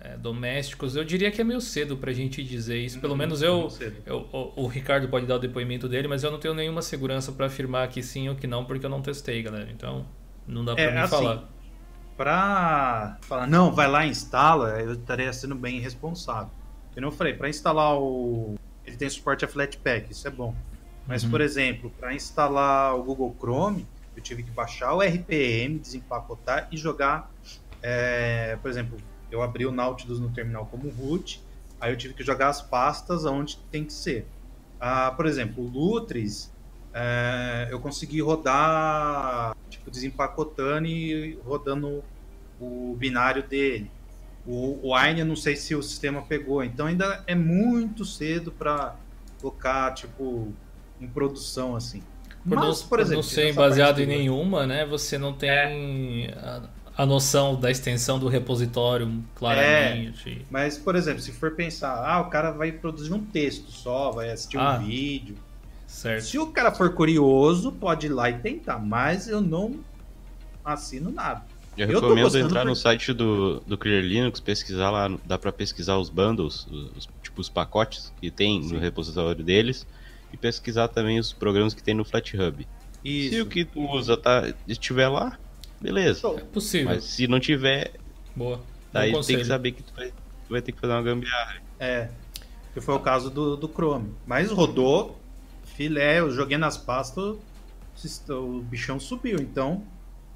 é, domésticos. Eu diria que é meio cedo para a gente dizer isso. Pelo hum, menos eu, eu o, o, Ricardo pode dar o depoimento dele, mas eu não tenho nenhuma segurança para afirmar que sim ou que não, porque eu não testei, galera. Então não dá para é, mim assim, falar para falar, não, vai lá e instala, eu estaria sendo bem responsável. Como eu falei, para instalar o. Ele tem suporte a Flatpak, isso é bom. Mas, uhum. por exemplo, para instalar o Google Chrome, eu tive que baixar o RPM, desempacotar e jogar. É, por exemplo, eu abri o Nautilus no terminal como root, aí eu tive que jogar as pastas onde tem que ser. Ah, por exemplo, o Lutris, é, eu consegui rodar tipo, desempacotando e rodando o binário dele. O, o Aine, eu não sei se o sistema pegou, então ainda é muito cedo para colocar, tipo, em produção assim. Por Mas, não, por exemplo, não ser baseado em nenhuma, né? Você não tem é. a, a, noção da extensão do repositório claramente. É, mas, por exemplo, se for pensar, ah, o cara vai produzir um texto só, vai assistir ah. um vídeo. Certo. Se o cara for curioso, pode ir lá e tentar, mas eu não assino nada. Eu, eu recomendo entrar no site do, do Clear Linux, pesquisar lá, dá para pesquisar os bundles, os, tipo os pacotes que tem Sim. no repositório deles, e pesquisar também os programas que tem no FlatHub. Isso. Se o que tu usa tá, estiver lá, beleza. É possível. Mas se não tiver, Boa. daí tu tem que saber que tu vai, tu vai ter que fazer uma gambiarra. É, que foi o caso do, do Chrome. Mas rodou filé, eu joguei nas pastas, o bichão subiu. Então,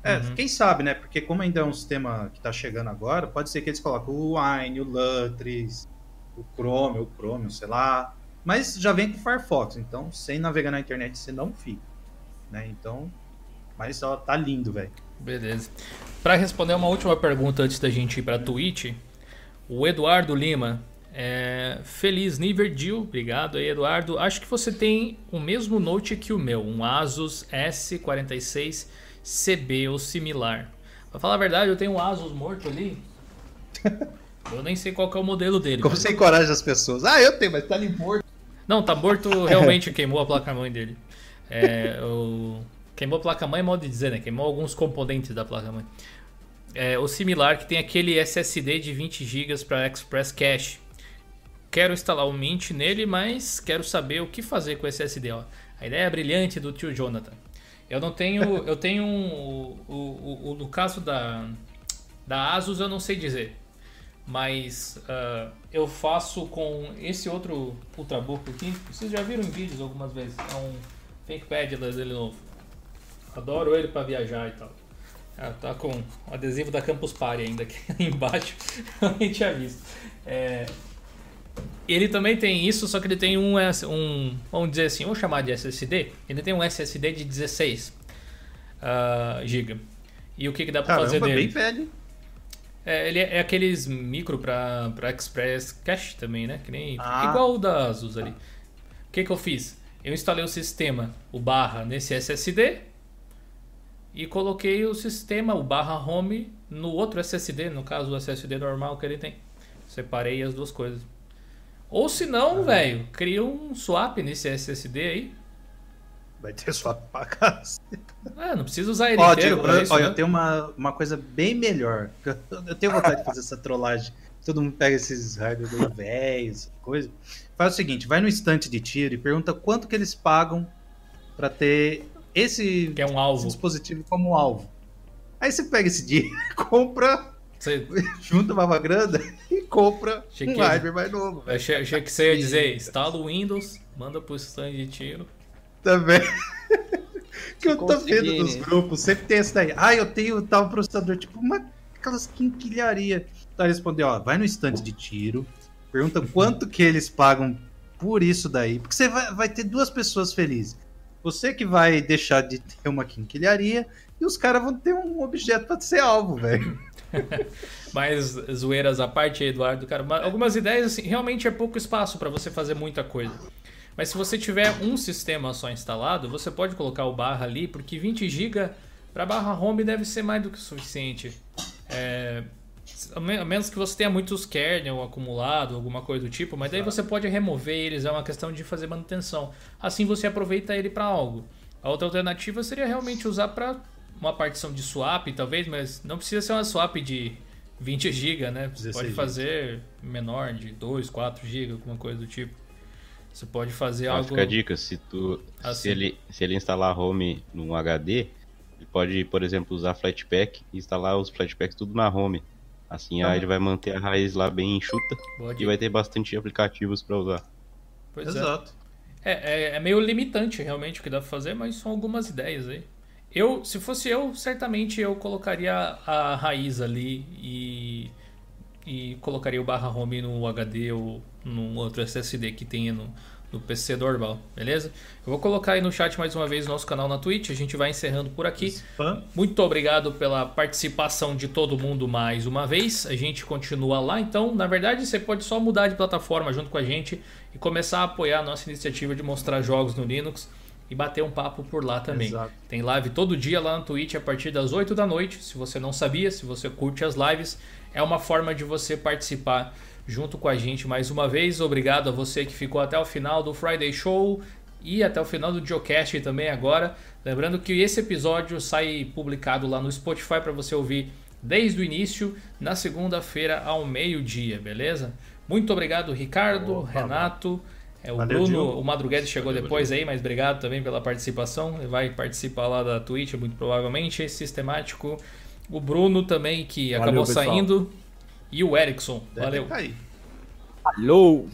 é, uhum. quem sabe, né? Porque como ainda é um sistema que está chegando agora, pode ser que eles coloquem o Wine, o Lutris, o Chrome, o Chrome, sei lá. Mas já vem com o Firefox, então sem navegar na internet você não fica. Né? Então, mas ó, tá lindo, velho. Beleza. Para responder uma última pergunta antes da gente ir para Twitch, o Eduardo Lima é, feliz Niverdil, obrigado aí Eduardo. Acho que você tem o mesmo note que o meu, um Asus S46 CB ou similar. Pra falar a verdade, eu tenho um Asus morto ali. [LAUGHS] Eu nem sei qual é o modelo dele. Como você encoraja as pessoas? Ah, eu tenho, mas tá ali morto. Não, tá morto, [LAUGHS] realmente queimou a placa-mãe dele. É, o... Queimou a placa-mãe, é modo de dizer, né? Queimou alguns componentes da placa-mãe. É, o similar que tem aquele SSD de 20 GB para Express Cache. Quero instalar o Mint nele, mas quero saber o que fazer com esse SSD. Ó. A ideia é brilhante do tio Jonathan. Eu não tenho. Eu tenho um, o, o, o, no caso da. Da Asus eu não sei dizer. Mas uh, eu faço com esse outro Ultrabook aqui. Vocês já viram em vídeos algumas vezes. É um ThinkPad dele novo. Adoro ele para viajar e tal. Ah, tá com o adesivo da Campus Party ainda aqui [LAUGHS] embaixo. Eu nem tinha visto. É... Ele também tem isso, só que ele tem um, um, vamos dizer assim, vamos chamar de SSD. Ele tem um SSD de 16 uh, GB. E o que, que dá para fazer dele? bem velho. É, ele é, é aqueles micro para Express Cache também, né? Que nem, ah. Igual o da Asus ali. O que, que eu fiz? Eu instalei o sistema, o barra, nesse SSD e coloquei o sistema, o barra home, no outro SSD, no caso o SSD normal que ele tem. Separei as duas coisas. Ou se não, ah. velho, cria um swap nesse SSD aí. Vai ter swap pra casa. É, não precisa usar ele Ó, inteiro eu, isso, né? eu tenho uma, uma coisa bem melhor. Eu tenho vontade de fazer essa trollagem. Todo mundo pega esses hardware velhos, coisa. Faz o seguinte, vai no estante de tiro e pergunta quanto que eles pagam para ter esse, é um alvo. dispositivo como alvo. Aí você pega esse dinheiro, [LAUGHS] compra, você... [LAUGHS] junta uma grana e compra um que... hardware mais novo. Achei, achei, que você ia dizer, instala o Windows, manda pro stand de tiro. Também. [LAUGHS] que eu tô vendo nos grupos, sempre tem esse daí. Ah, eu tenho tal processador, tipo uma aquelas quinquilharia. Tá respondendo, ó, vai no estante de tiro, pergunta quanto que eles pagam por isso daí, porque você vai, vai ter duas pessoas felizes. Você que vai deixar de ter uma quinquilharia e os caras vão ter um objeto para ser alvo, velho. [LAUGHS] Mas zoeiras à parte, Eduardo, cara, algumas ideias assim, realmente é pouco espaço para você fazer muita coisa. Mas se você tiver um sistema só instalado, você pode colocar o barra ali, porque 20 GB para barra home deve ser mais do que o suficiente. É, a menos que você tenha muitos kernel acumulado, alguma coisa do tipo, mas daí você pode remover eles, é uma questão de fazer manutenção. Assim você aproveita ele para algo. A outra alternativa seria realmente usar para uma partição de swap, talvez, mas não precisa ser uma swap de 20 GB, né? Você pode fazer menor, de 2, 4 GB, alguma coisa do tipo. Você pode fazer algo. Fica a dica, se, tu, assim. se, ele, se ele instalar home num HD, ele pode, por exemplo, usar Flatpak e instalar os Flatpaks tudo na home. Assim ah. ele vai manter a raiz lá bem enxuta Pode. e vai ter bastante aplicativos para usar. Pois é. Exato. É. É, é. meio limitante realmente o que dá pra fazer, mas são algumas ideias aí. Eu, se fosse eu, certamente eu colocaria a raiz ali e, e colocaria o barra home no HD ou num outro SSD que tenha no, do PC normal, beleza? Eu vou colocar aí no chat mais uma vez o nosso canal na Twitch, a gente vai encerrando por aqui. Spam. Muito obrigado pela participação de todo mundo mais uma vez. A gente continua lá, então, na verdade, você pode só mudar de plataforma junto com a gente e começar a apoiar a nossa iniciativa de mostrar jogos no Linux e bater um papo por lá também. Exato. Tem live todo dia lá no Twitch a partir das 8 da noite. Se você não sabia, se você curte as lives, é uma forma de você participar junto com a gente mais uma vez. Obrigado a você que ficou até o final do Friday Show e até o final do Geocast também agora. Lembrando que esse episódio sai publicado lá no Spotify para você ouvir desde o início, na segunda-feira ao meio-dia, beleza? Muito obrigado, Ricardo, Opa, Renato. É, o Valeu, Bruno, Gil. o Madruguete chegou Valeu, depois aí, mas obrigado também pela participação. Ele vai participar lá da Twitch, muito provavelmente, sistemático. O Bruno também, que Valeu, acabou pessoal. saindo. E o Erickson. Valeu. Alô!